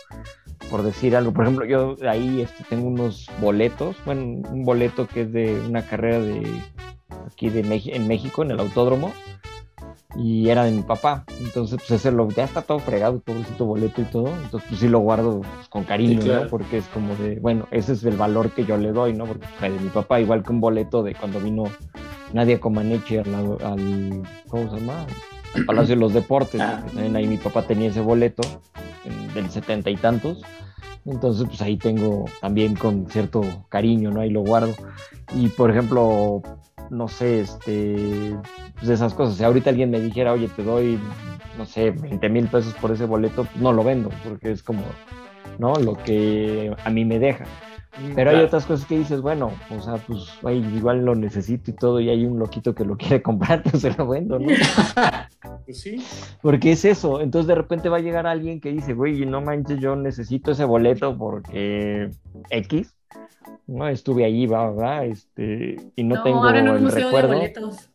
por decir algo, por ejemplo, yo ahí este, tengo unos boletos, bueno, un boleto que es de una carrera de aquí de en México, en el autódromo, y era de mi papá. Entonces, pues ese lo, ya está todo fregado, pobrecito boleto y todo. Entonces, pues sí lo guardo pues, con cariño,
Sí, claro.
¿no? Porque es como de, bueno, ese es el valor que yo le doy, ¿no? Porque fue de mi papá, igual que un boleto de cuando vino Nadia Comaneci al, al ¿cómo se llama? Al Palacio de los Deportes.
Ah.
También ahí mi papá tenía ese boleto en- del setenta y tantos. Entonces, pues ahí tengo también con cierto cariño, ¿no? Ahí lo guardo. Y por ejemplo, no sé, este, pues esas cosas. Si ahorita alguien me dijera, oye, te doy, no sé, 20 mil pesos por ese boleto, pues no lo vendo, porque es como, ¿no? Lo que a mí me deja. Pero hay otras cosas que dices, bueno, o sea, pues ay, igual lo necesito y todo, y hay un loquito que lo quiere comprar, pues se lo vendo, ¿no?
Pues sí.
Porque es eso. Entonces de repente va a llegar alguien que dice, güey, no manches, yo necesito ese boleto porque X. No, estuve allí, va, va, este, y no,
No,
tengo
abren un
el
museo
recuerdo.
de boletos.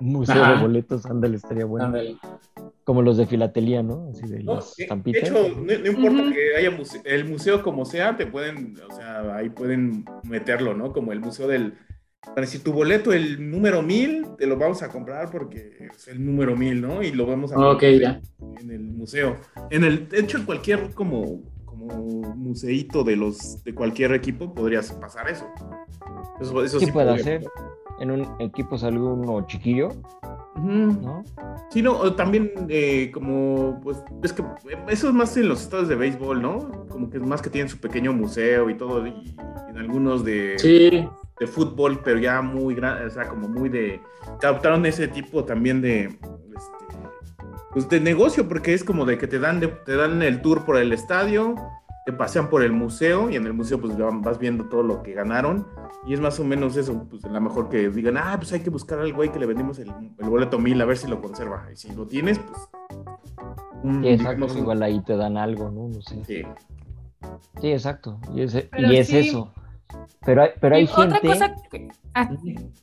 Un museo
Ajá.
de boletos, ándale, estaría bueno.
Ándale.
Como los de filatelía, ¿no? Así de
No,
las
de- hecho, no, no importa
Ujú.
que haya muse- el museo como sea, te pueden, o sea, ahí pueden meterlo, ¿no? Como el museo del, para decir, tu boleto, el número 1000, te lo vamos a comprar porque es el número 1000, ¿no? Y lo vamos a
Ok,
poner
ya.
en el museo. En el, de hecho, en cualquier como, como museíto de los, de cualquier equipo podrías pasar eso. Eso, eso
Sí puede
podría
hacer. En un equipo sale uno chiquillo. ¿No?
Sí, no, también eh, como, pues, es que eso es más en los estados de béisbol, ¿no? Como que es más que tienen su pequeño museo y todo, y, en algunos de,
Sí,
de fútbol, pero ya muy grande, o sea, como muy de, adoptaron ese tipo también de, este, pues de negocio, porque es como de que te dan, de- te dan el tour por el estadio, te pasean por el museo, y en el museo pues vas viendo todo lo que ganaron, y es más o menos eso, pues a lo mejor que digan, ah, pues hay que buscar al güey que le vendimos el, el boleto mil, a ver si lo conserva, y si lo tienes, pues... un-
Sí, exacto.
digamos,
Igual ahí te dan algo, ¿no? No sé.
sí.
Sí, exacto. Y, y es
sí.
eso. Pero hay, pero hay
Y
gente.
Otra cosa que... Ah,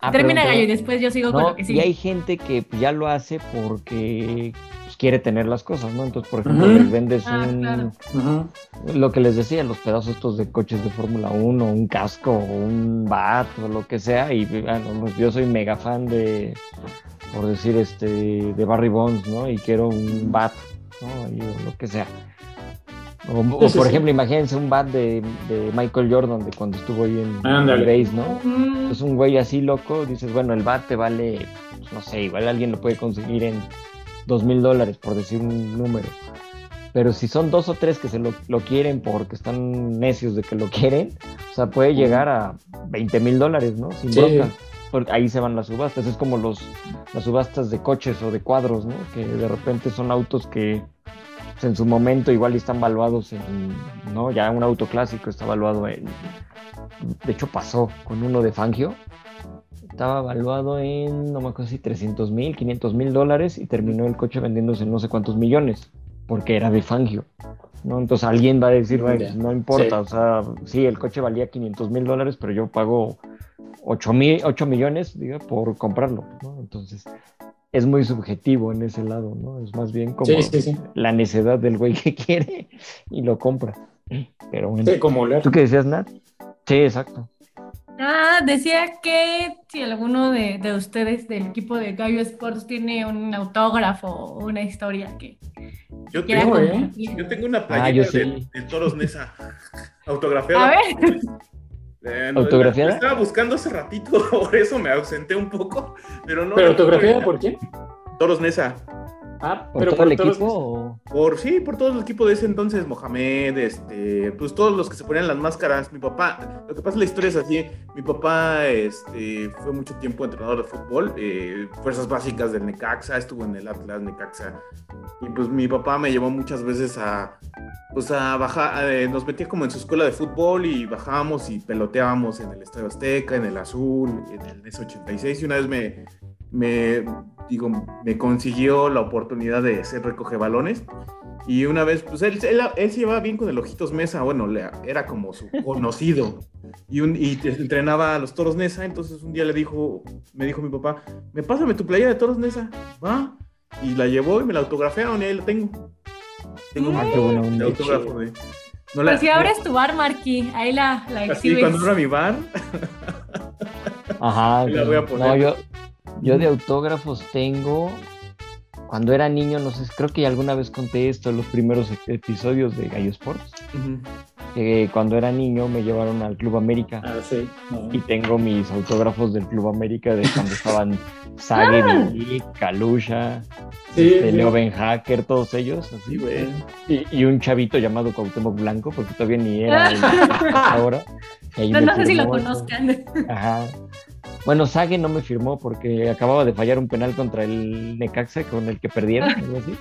Ah,
termina Gallo y después yo sigo con
No,
lo que
y
sigue.
hay gente que ya lo hace porque pues, quiere tener las cosas, ¿no? Entonces, por ejemplo, les vendes
Ah,
un,
claro.
Lo que les decía, los pedazos estos de coches de Fórmula 1, un casco, o un bat o lo que sea, y bueno, pues, yo soy mega fan de, por decir, este, de Barry Bonds, ¿no? Y quiero un bat, ¿no? Y, o lo que sea. O, o,
Sí, sí,
por
sí.
ejemplo, imagínense un bat de, de Michael Jordan de cuando estuvo ahí en
Ándale.
el base, ¿no? Es un güey así loco, dices, bueno, el bat te vale, pues, no sé, igual alguien lo puede conseguir en dos mil dólares, por decir un número. Pero si son dos o tres que se lo, quieren porque están necios de que lo quieren, o sea, puede llegar a 20 mil dólares, ¿no? Sin bronca. Porque ahí se van las subastas. Es como los, las subastas de coches o de cuadros, ¿no? Que de repente son autos que pues, en su momento igual están valuados en, ¿no? Ya un auto clásico está valuado en... De hecho pasó con uno de Fangio, estaba valuado en, no me acuerdo si 300 mil, 500 mil dólares y terminó el coche vendiéndose en no sé cuántos millones, porque era de Fangio. ¿no? Entonces alguien va a decir, no importa, o sea, sí, el coche valía 500 mil dólares, pero yo pago 8, mil, 8 millones diga, por comprarlo. ¿no? Entonces es muy subjetivo en ese lado, ¿no? Es más bien como la necedad del güey que quiere y lo compra. Pero bueno.
como
¿Tú qué decías, Nat? Sí, exacto.
Ah, decía que si alguno de, ustedes del equipo de Gallo Sports tiene un autógrafo o una historia que.
Yo tengo, ¿eh? yo tengo una ah, playera de, Toros Nesa autografiada. A ver. Eh, ¿Autografiada? Estaba buscando hace ratito, por eso me ausenté un poco. Pero no.
¿Pero autografiada por quién?
Toros Nesa.
Ah, ¿Por todo el equipo?
Por, sí, por todo el equipo de ese entonces, Mohamed, este, pues todos los que se ponían las máscaras. Mi papá, lo que pasa es la historia es así, mi papá este, fue mucho tiempo entrenador de fútbol, eh, fuerzas básicas del Necaxa, estuvo en el Atlas Necaxa. Y pues mi papá me llevó muchas veces a, pues a bajar, eh, nos metía como en su escuela de fútbol y bajábamos y peloteábamos en el Estadio Azteca, en el Azul, en el NES 86 y una vez me, me digo, me consiguió la oportunidad de ser recoge balones. Y una vez, pues él, él, se llevaba bien con el Ojitos Mesa, bueno, era como su conocido. Y, un, y entrenaba a los Toros Nesa, entonces un día le dijo, me dijo mi papá, me pásame tu playa de Toros Nesa, va. Y la llevó y me la autografiaron y ahí la tengo. Tengo un,
ah, autógrafo de... No pues si abres tu bar, Marquí, ahí la, la exhibes.
Así, cuando abra mi bar.
Ajá. la voy a poner. No, yo, yo de autógrafos tengo, cuando era niño, no sé, creo que alguna vez conté esto en los primeros episodios de Gallo Sports. cuando era niño me llevaron al Club América.
Ah, sí.
Y tengo mis autógrafos del Club América de cuando estaban Sage, ah. Kalusha, este, Leo Ben Hacker, todos ellos, así, güey. Y, un chavito llamado Cuauhtémoc Blanco, porque todavía ni era ahora.
No, no sé si lo conozcan.
Ajá. Bueno, Sage no me firmó porque acababa de fallar un penal contra el Necaxa con el que perdieron, algo así.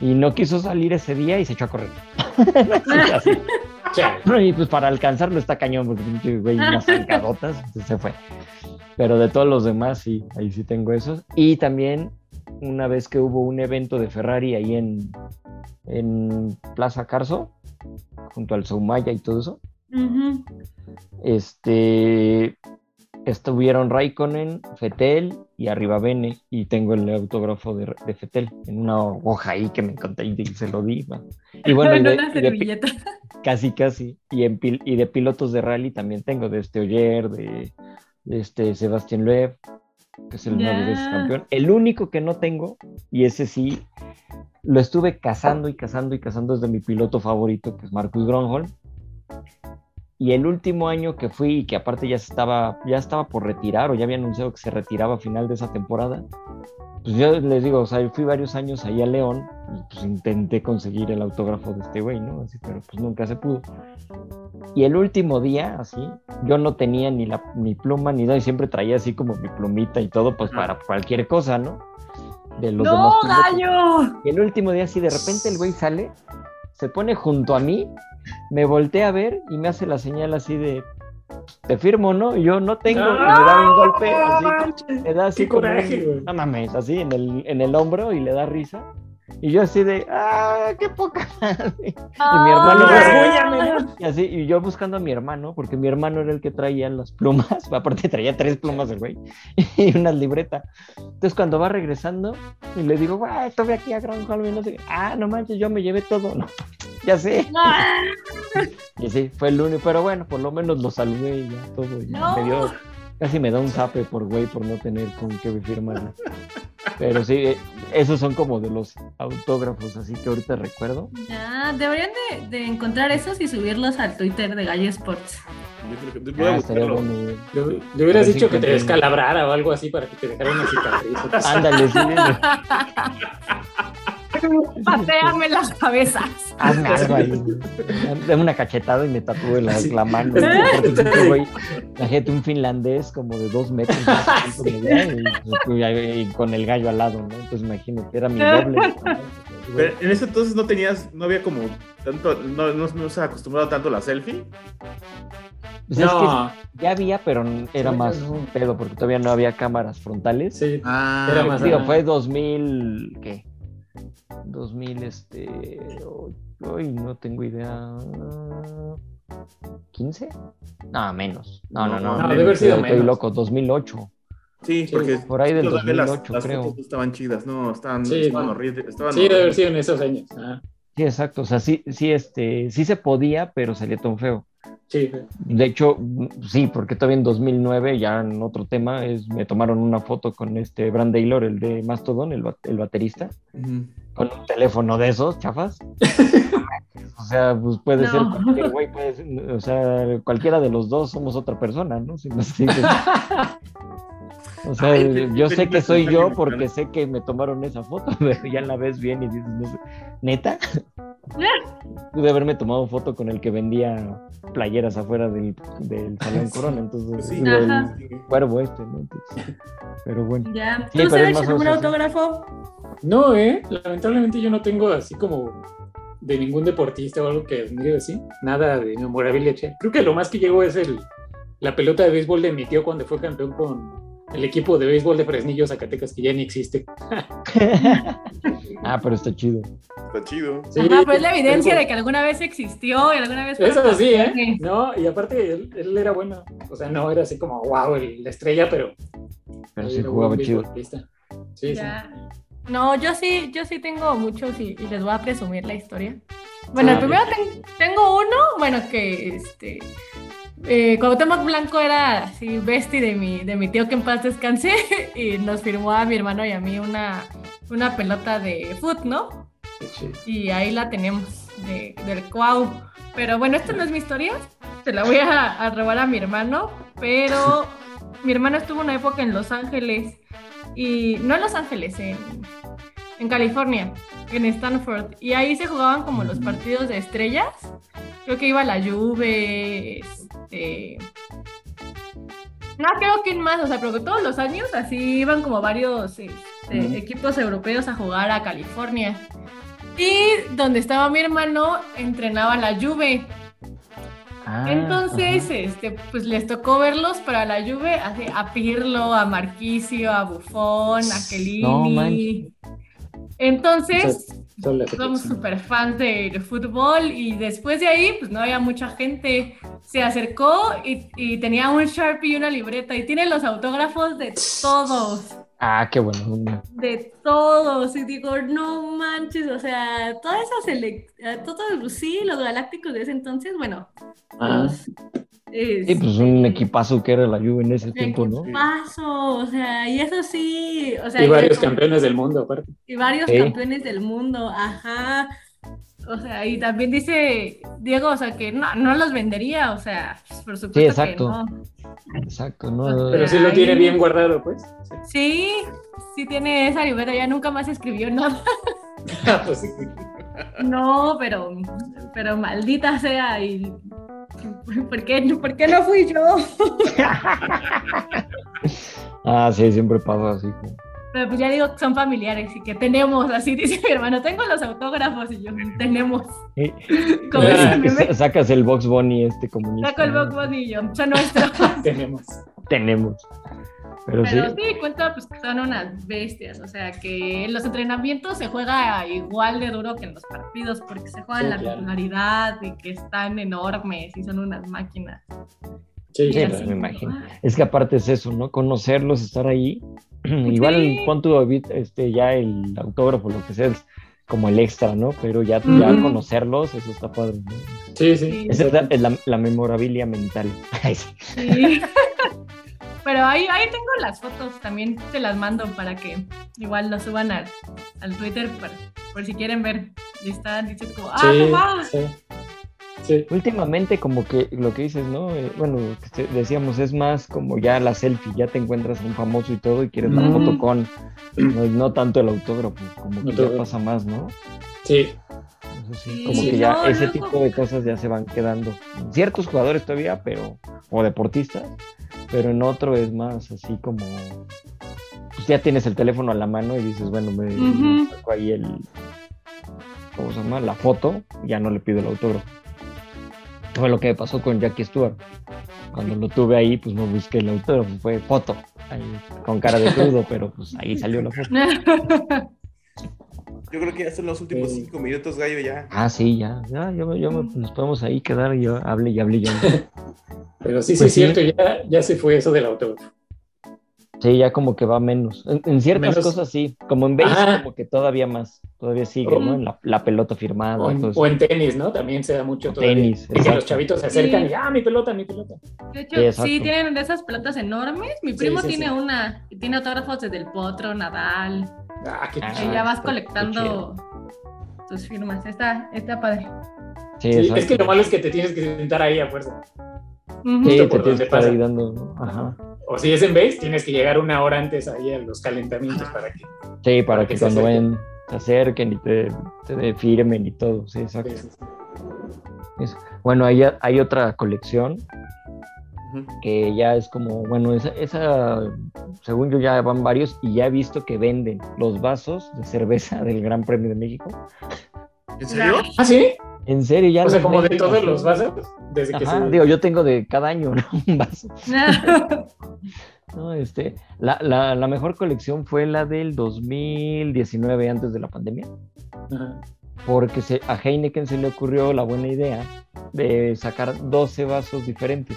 Y no quiso salir ese día y se echó a correr. y pues para alcanzarlo está cañón, porque güey, unas zancadotas, se fue. Pero de todos los demás, sí, ahí sí tengo esos. Y también una vez que hubo un evento de Ferrari ahí en, en Plaza Carso, junto al Soumaya y todo eso. Este, estuvieron Raikkonen, Fetel y arriba Bene, y tengo el autógrafo de, de, Fetel en una hoja ahí que me encanta y se lo di. Y bueno, de, casi, casi. Y, en, y de pilotos de rally también tengo, de este Oyer, de, este Sebastián Loeb, que es el nueve veces campeón. El único que no tengo, y ese sí, lo estuve cazando y cazando y cazando, es de mi piloto favorito, que es Marcus Gronholm y el último año que fui, y que aparte ya estaba, ya estaba por retirar, o ya había anunciado que se retiraba a final de esa temporada, pues yo les digo, o sea, fui varios años ahí a León y pues intenté conseguir el autógrafo de este güey, ¿no? Así, pero pues nunca se pudo. Y el último día, así, yo no tenía ni la ni pluma ni nada, y siempre traía así como mi plumita y todo, pues para cualquier cosa, ¿no?
De los ¡No, gallo!
Y el último día, así, de repente el güey sale, se pone junto a mí me volteé a ver y me hace la señal así de te firmo, ¿no? Y yo no tengo, y me da un golpe, así, me da así como, no mames, así en el, en el hombro y le da risa. Y yo así de, ¡ah, qué poca! y mi hermano, y así, y yo buscando a mi hermano, porque mi hermano era el que traía las plumas, aparte traía tres plumas el güey, y una libreta. Entonces cuando va regresando, y le digo, ¡ah, estoy aquí a Gran Holme! no sé ah, no manches, yo me llevé todo, ¿no? ya sé. y sí, fue el único, pero bueno, por lo menos lo saludé y ya todo. me dio, casi me da un zape por güey por no tener con qué firmar. Pero sí, eh, esos son como de los autógrafos, así que ahorita recuerdo.
Ya, deberían de, encontrar esos y subirlos al Twitter de Gallo Sports.
Yo creo que le, hubieras dicho que te descalabrara o algo así para que te dejara una cicatriz.
Ándale, sí.
Pateame las cabezas.
Hazme algo ahí. Dame una cachetada y me tatúe la, la mano. La gente, un finlandés como de dos metros y, con el gallo al lado, ¿no? Entonces imagínate, era mi doble.
Pero en ese entonces no tenías, no había como tanto, no, no, no se acostumbrado tanto a la selfie.
Pues no. es que ya había, pero era más un pedo porque todavía no había cámaras frontales.
Sí,
ah, era más. Digo, fue 2000, ¿qué? 2000, este. Hoy no tengo idea. ¿15? No, menos. No, no, no.
No, debe haber sido
Estoy loco, 2008.
Sí, porque
por ahí del 2008,
las,
creo.
Las estaban chidas, no, estaban,
sí,
estaban horribles. Estaban
sí, debe haber sido en esos años. Ah.
Sí, exacto. O sea, sí, sí, este, sí se podía, pero salía tan feo.
Sí.
De hecho, sí, porque todavía en 2009, ya en otro tema, es, me tomaron una foto con este Brand Taylor, el de Mastodon, el, el baterista, con un teléfono de esos, chafas. o sea, pues puede ser cualquier güey, puede ser, o sea, cualquiera de los dos somos otra persona, ¿no? Si no O sea, yo sé que soy yo porque sé que me tomaron esa foto, pero ya la ves bien y dices, ¿neta? Pude haberme tomado foto con el que vendía playeras afuera del, del Salón Corona, entonces sí, el cuervo este, ¿no? pero bueno.
Ya. ¿Tú sabes algún autógrafo?
No, ¿eh? Lamentablemente yo no tengo así como de ningún deportista o algo que admire así. Nada de memorabilia. Creo que lo más que llegó es el, la pelota de béisbol de mi tío cuando fue campeón con el equipo de béisbol de Fresnillo, Zacatecas, que ya ni existe.
ah, pero está chido.
Está chido.
Sí, Ajá, pero es la evidencia de que alguna vez existió y alguna vez...
Eso sí, ¿eh? No, y aparte él, era bueno. O sea, no era así como, wow, la estrella, pero...
Pero sí jugaba chido.
Sí, sí.
No, yo sí, yo sí tengo muchos y, les voy a presumir la historia. Bueno, el ah, primero tengo uno, bueno, que este eh, Cuauhtémoc Blanco era así bestie de mi, de mi tío que en paz descanse y nos firmó a mi hermano y a mí una, una pelota de foot, ¿no? Y ahí la tenemos de, del Cuau. Pero bueno, esta no es mi historia, se la voy a, a robar a mi hermano, pero mi hermano estuvo una época en Los Ángeles y no en Los Ángeles, en, en California, en Stanford, y ahí se jugaban como los partidos de estrellas. Creo que iba la Juve, este... No creo que más, o sea, pero todos los años así iban como varios este, equipos europeos a jugar a California. Y donde estaba mi hermano entrenaba la Juve. Ah, Entonces, este, pues les tocó verlos para la Juve, así, a Pirlo, a Marquisio, a Buffon, a Kellini. Entonces, somos súper fans del fútbol y después de ahí, pues no había mucha gente. Se acercó y, y tenía un Sharpie y una libreta y tiene los autógrafos de todos.
Ah, qué bueno.
De todos. Y digo, no manches, o sea, todas esas todos, sí, los galácticos de ese entonces, bueno.
Ah. Pues, sí, pues un equipazo que era la Juve en ese tiempo, ¿no?
Equipazo, o sea, y eso sí, o sea.
Y varios campeones del mundo, aparte.
Y varios campeones del mundo, ajá. O sea, y también dice Diego, o sea, que no, no los vendería, o sea, por supuesto sí, exacto. que no.
Exacto, ¿no?
Pero sí lo tiene bien guardado, pues.
Sí, sí tiene esa libreta, ya nunca más escribió nada.
Ah, pues sí.
No, pero, pero maldita sea, y ¿por qué, ¿por qué no fui yo?
ah, sí, siempre pasa así.
Pero pues ya digo que son familiares y que tenemos, así dice mi hermano, tengo los autógrafos y yo, tenemos.
Sacas el Box Bunny este comunista.
Saco el Box Bunny y yo, son nuestros.
tenemos.
Tenemos. Pero,
sí. sí, cuenta pues que son unas bestias, o sea que en los entrenamientos se juega igual de duro que en los partidos porque se juega la titularidad y que están enormes y son unas máquinas.
Sí, sí me imagino. Es que aparte es eso, ¿no? Conocerlos, estar ahí. Igual cuánto este, ya el autógrafo, lo que sea, es como el extra, ¿no? Pero ya, ya conocerlos, eso está padre. ¿no?
Sí, sí.
Esa es la, la, memorabilia mental.
sí. Pero ahí, ahí tengo las fotos, también se las mando para que igual lo suban al, al Twitter por, por si quieren ver. Y están diciendo como, ah, sí,
Últimamente como que lo que dices, ¿no? Eh, bueno, decíamos, es más como ya la selfie, ya te encuentras a un famoso y todo y quieres la foto con, no, tanto el autógrafo, como que ya pasa más, ¿no?
Sí.
como que ya ese tipo de cosas ya se van quedando. Ciertos jugadores todavía, pero, o deportistas, pero en otro es más así como, pues ya tienes el teléfono a la mano y dices, bueno, me, saco ahí el, ¿cómo se llama? La foto, ya no le pido el autógrafo. Fue lo que me pasó con Jackie Stewart. Cuando lo tuve ahí, pues no busqué el autógrafo, fue foto, con cara de crudo, pero pues ahí salió la foto.
Yo creo que ya son los últimos cinco minutos, Gallo, ya.
Ah, sí, ya, ya, yo, yo nos podemos ahí quedar y yo hable y hable yo.
Pero sí, sí, pues es cierto, ya, ya se fue eso del autógrafo.
Sí, ya como que va menos. En, ciertas cosas sí, como en base como que todavía más, todavía sigue, ¿no? En la, pelota firmada.
O en, tenis, ¿no? También se da mucho todavía. Tenis. que los chavitos se acercan y, ah, mi pelota, mi pelota.
De hecho, sí, tienen esas pelotas enormes. Mi primo tiene una, y tiene autógrafos desde el Potro, Nadal. Ah, qué chido. Y ya vas colectando tus firmas. Está, está padre.
Sí, es que lo malo es que te tienes que sentar ahí a fuerza.
Sí, te tienes que estar ahí dando, ajá
o si es en base, tienes que llegar una hora antes ahí a los calentamientos para que.
Sí, para, que, cuando ven, se acerquen y te, te firmen y todo. Sí, exacto. Bueno, hay, hay otra colección que ya es como, bueno, esa, esa, según yo ya van varios y ya he visto que venden los vasos de cerveza del Gran Premio de México.
¿En serio?
¿Ah, sí?
En serio, ya.
O sea, como de todos los vasos.
Desde que se... Digo, yo tengo de cada año ¿no? un vaso. no, este, la, la, la, mejor colección fue la del 2019, antes de la pandemia. Porque se, a Heineken se le ocurrió la buena idea de sacar 12 vasos diferentes.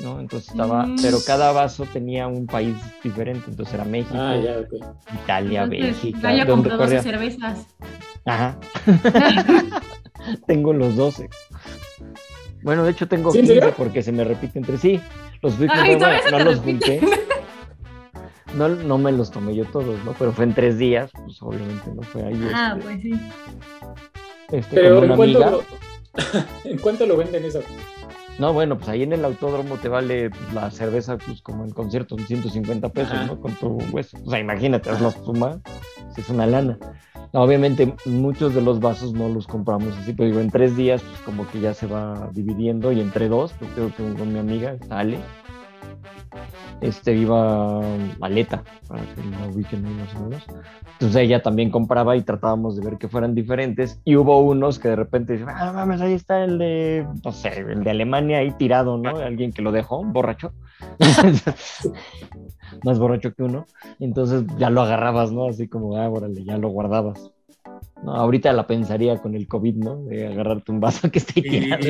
¿no? Entonces estaba, mm. pero cada vaso tenía un país diferente, entonces era México, ah, ya, Italia, Bélgica.
Vaya compró 12 cervezas.
Ajá. tengo los 12. Bueno, de hecho tengo 15 porque se me repite entre sí. Los fui no los junté. No, no me los tomé yo todos, ¿no? Pero fue en tres días, pues obviamente no fue ahí.
Ah, este, pues sí.
Este, Pero ¿en cuánto, lo,
¿en cuánto lo venden eso?
No, bueno, pues ahí en el autódromo te vale la cerveza, pues como en concierto, 150 pesos, ¿no? Con tu hueso. O sea, imagínate, haz la suma, es una lana. Obviamente muchos de los vasos no los compramos así, pero digo, en tres días pues como que ya se va dividiendo y entre dos, pues creo que con mi amiga, Ale, este iba Aleta, para que la ubiquen más o menos. Entonces ella también compraba y tratábamos de ver que fueran diferentes y hubo unos que de repente dicen, ah, mames, ahí está el de, no sé, el de Alemania ahí tirado, ¿no? Alguien que lo dejó, borracho. más borracho que uno. Entonces ya lo agarrabas, ¿no? Así como, ah, órale, ya lo guardabas. No, ahorita la pensaría con el COVID, ¿no? De agarrarte un vaso que esté tirado.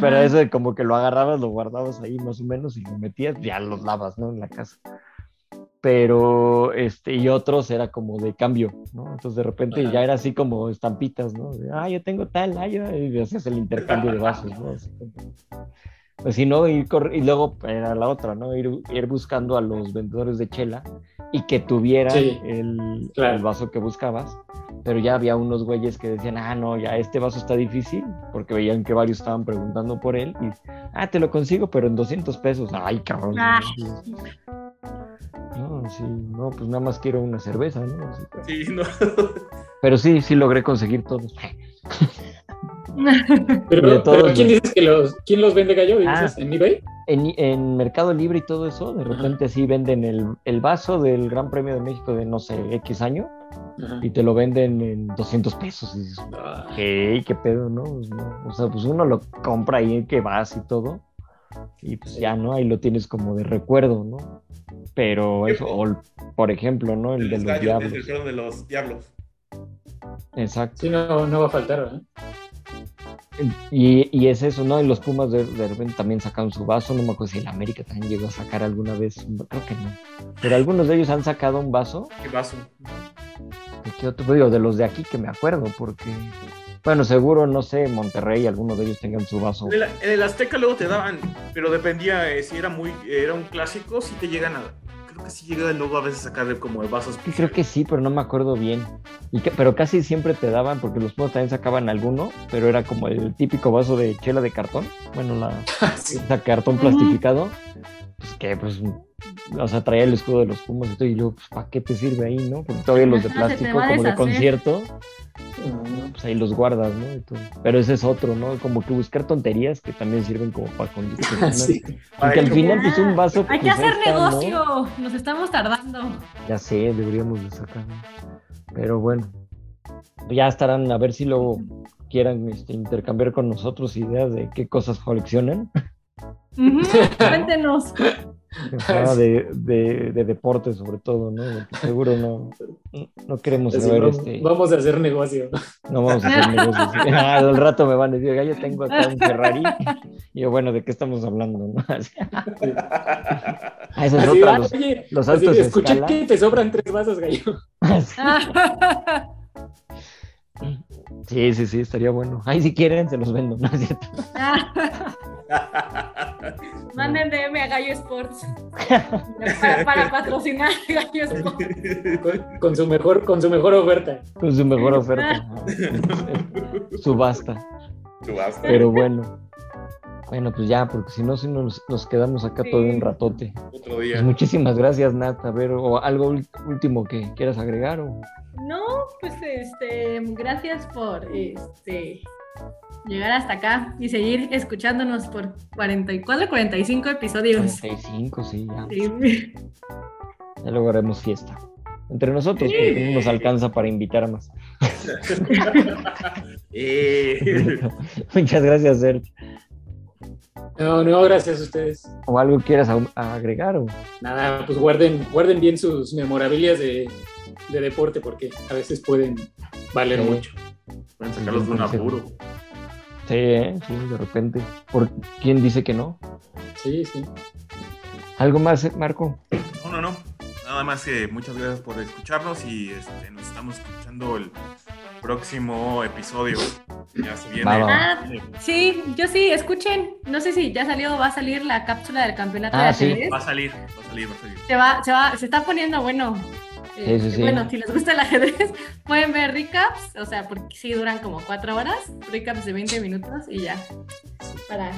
pero eso de como que lo agarrabas, lo guardabas ahí más o menos y lo metías, ya los lavas, ¿no? En la casa. Pero, este, y otros era como de cambio, ¿no? Entonces de repente ya era así como estampitas, ¿no? ah, yo tengo tal, ah, y hacías el intercambio de vasos, ¿no? pues si no, ir y luego era la otra, ¿no? Ir, ir, buscando a los vendedores de chela y que tuvieran el, vaso que buscabas, pero ya había unos güeyes que decían, ah, no, ya este vaso está difícil, porque veían que varios estaban preguntando por él, y, ah, te lo consigo, pero en 200 pesos, ay, cabrón. Ah. No, sí, no, pues nada más quiero una cerveza, ¿no? Sí, no. Pero sí, sí logré conseguir todos.
pero, ¿quién dices que los, quién los vende gallo? Ah. ¿En eBay?
En, Mercado Libre y todo eso, de repente así venden el, vaso del Gran Premio de México de no sé, X año y te lo venden en 200 pesos. Y dices, ah. ¿qué? pedo, pues, no? O sea, pues uno lo compra ahí que vas y todo y pues ya, ¿no? Ahí lo tienes como de recuerdo, ¿no? Pero eso, o, por ejemplo, ¿no? El, de los diablos.
El de los diablos.
Exacto.
Sí, no, no va a faltar, ¿eh?
Y, y, es eso, ¿no? Y los Pumas de, repente también sacaron su vaso, no me acuerdo si el América también llegó a sacar alguna vez, creo que no. Pero algunos de ellos han sacado un vaso.
¿Qué vaso?
¿De qué otro? Digo, de los de aquí que me acuerdo, porque, bueno, seguro, no sé, Monterrey, algunos de ellos tengan su vaso.
En el, Azteca luego te daban, pero dependía eh, si era muy, era un clásico, si te llegan a, creo que sí llega luego a veces a sacar como de vasos.
Sí, creo que sí, pero no me acuerdo bien. Y que, pero casi siempre te daban, porque los Pumas también sacaban alguno, pero era como el típico vaso de chela de cartón. Bueno, la
Sí.
esa cartón plastificado. Que, pues, o sea, traía el escudo de los Pumas y todo, y yo, pues, ¿para qué te sirve ahí, no? Porque todavía los de plástico, como de concierto, no, pues ahí los guardas, ¿no? Y todo. Pero ese es otro, ¿no? Como que buscar tonterías que también sirven como para condicionar.
Sí.
Porque al final, pues, un vaso.
Hay que
pues,
hacer
está, ¿no?
negocio. Nos estamos tardando.
Ya sé, deberíamos de sacar. Pero bueno, ya estarán a ver si luego quieran este, intercambiar con nosotros ideas de qué cosas coleccionan.
Cuéntenos.
De, de, de deporte sobre todo, ¿no? Porque seguro no, no queremos saber
vamos,
este,
vamos a hacer negocio.
no vamos a hacer negocios. Ah, al rato me van a decir, "Oiga, yo tengo acá un Ferrari. Y yo, bueno, ¿de qué estamos hablando? no? Así- Ah, esa es
Así,
otra,
ah,
los-
oye,
los
así,
altos
escuché
escala.
que te sobran tres vasos, gallo.
Así. Sí, sí, sí, estaría bueno. Ay, si quieren, se los vendo, ¿no es cierto?
Manden DM a Gallo Sports para, para patrocinar Gallo Sports.
Con, con su mejor, con su mejor oferta.
Con su mejor oferta. Subasta.
Subasta.
Pero bueno. Bueno, pues ya, porque si no, si nos, nos quedamos acá
Sí.
todo un ratote.
Otro
Pues
día.
muchísimas gracias, Nat. A ver, o algo último que quieras agregar. O...
No, pues este, gracias por este llegar hasta acá y seguir escuchándonos por 44, 45 episodios.
45, sí, ya.
Sí.
Ya luego haremos fiesta. Entre nosotros, porque no nos alcanza para invitar a más. Muchas gracias, Sergio.
No, no, gracias a ustedes.
¿O algo quieras agregar? O...
Nada, pues guarden, guarden bien sus memorabilias de, de deporte porque a veces pueden valer
Sí.
mucho.
Pueden sacarlos de un apuro.
Sí, ¿eh? sí, de repente. ¿Por quién dice que no?
Sí, sí.
¿Algo más, Marco?
No, no, no. Nada más que muchas gracias por escucharnos y este, nos estamos escuchando el próximo episodio. Ya se viene.
Ah, sí, yo sí, escuchen. No sé si ya salió o va a salir la cápsula del campeonato
Ah,
de
sí.
ajedrez.
Va a salir, va a salir, va a salir.
Se va, se va, se está poniendo bueno. Eh,
Sí, sí, sí.
Bueno, si les gusta el ajedrez, pueden ver recaps, o sea, porque sí duran como cuatro horas, recaps de 20 minutos y ya. Para.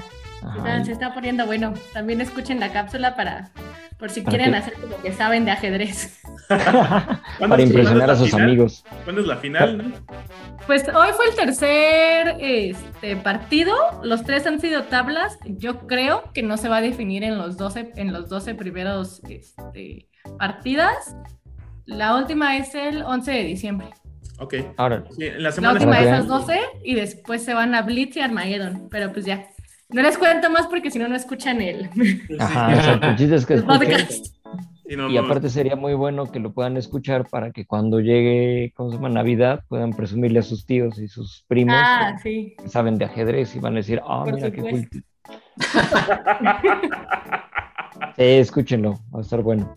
Está, se está poniendo bueno. También escuchen la cápsula para, por si
Para
quieren
que-
hacer como que saben de ajedrez.
Para impresionar
¿Cuándo
a
la
sus
final?
amigos.
¿Cuándo es la final? no?
Pues hoy fue el tercer este, partido, los tres han sido tablas, yo creo que no se va a definir en los 12, en los 12 primeros este, partidas. La última es el 11 de diciembre.
Ok.
Ahora,
Sí, en la
La
semana
última
Ok.
es las 12 y después se van a Blitz y Armageddon. Pero pues ya. No les cuento más porque si no, no escuchan el,
ajá, exacto. El chiste es que
el
escuchen.
podcast.
Sí, no,
Y
no,
aparte sería muy bueno que lo puedan escuchar para que cuando llegue, ¿cómo se llama? Navidad, puedan presumirle a sus tíos y sus primos
Ah, sí.
que saben de ajedrez y van a decir, ah,
Por
mira qué cool. Sí, escúchenlo, va a estar bueno.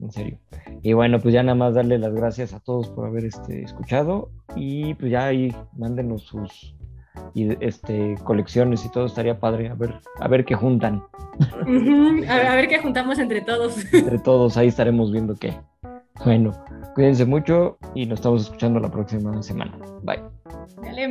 En serio. Y bueno, pues ya nada más darle las gracias a todos por haber este, escuchado. Y pues ya ahí mándenos sus y, este, colecciones y todo, estaría padre. A ver, a ver qué juntan.
Ujú. A, ver, a ver qué juntamos entre todos.
Entre todos ahí estaremos viendo qué. Bueno, cuídense mucho y nos estamos escuchando la próxima semana. Bye.
Dale,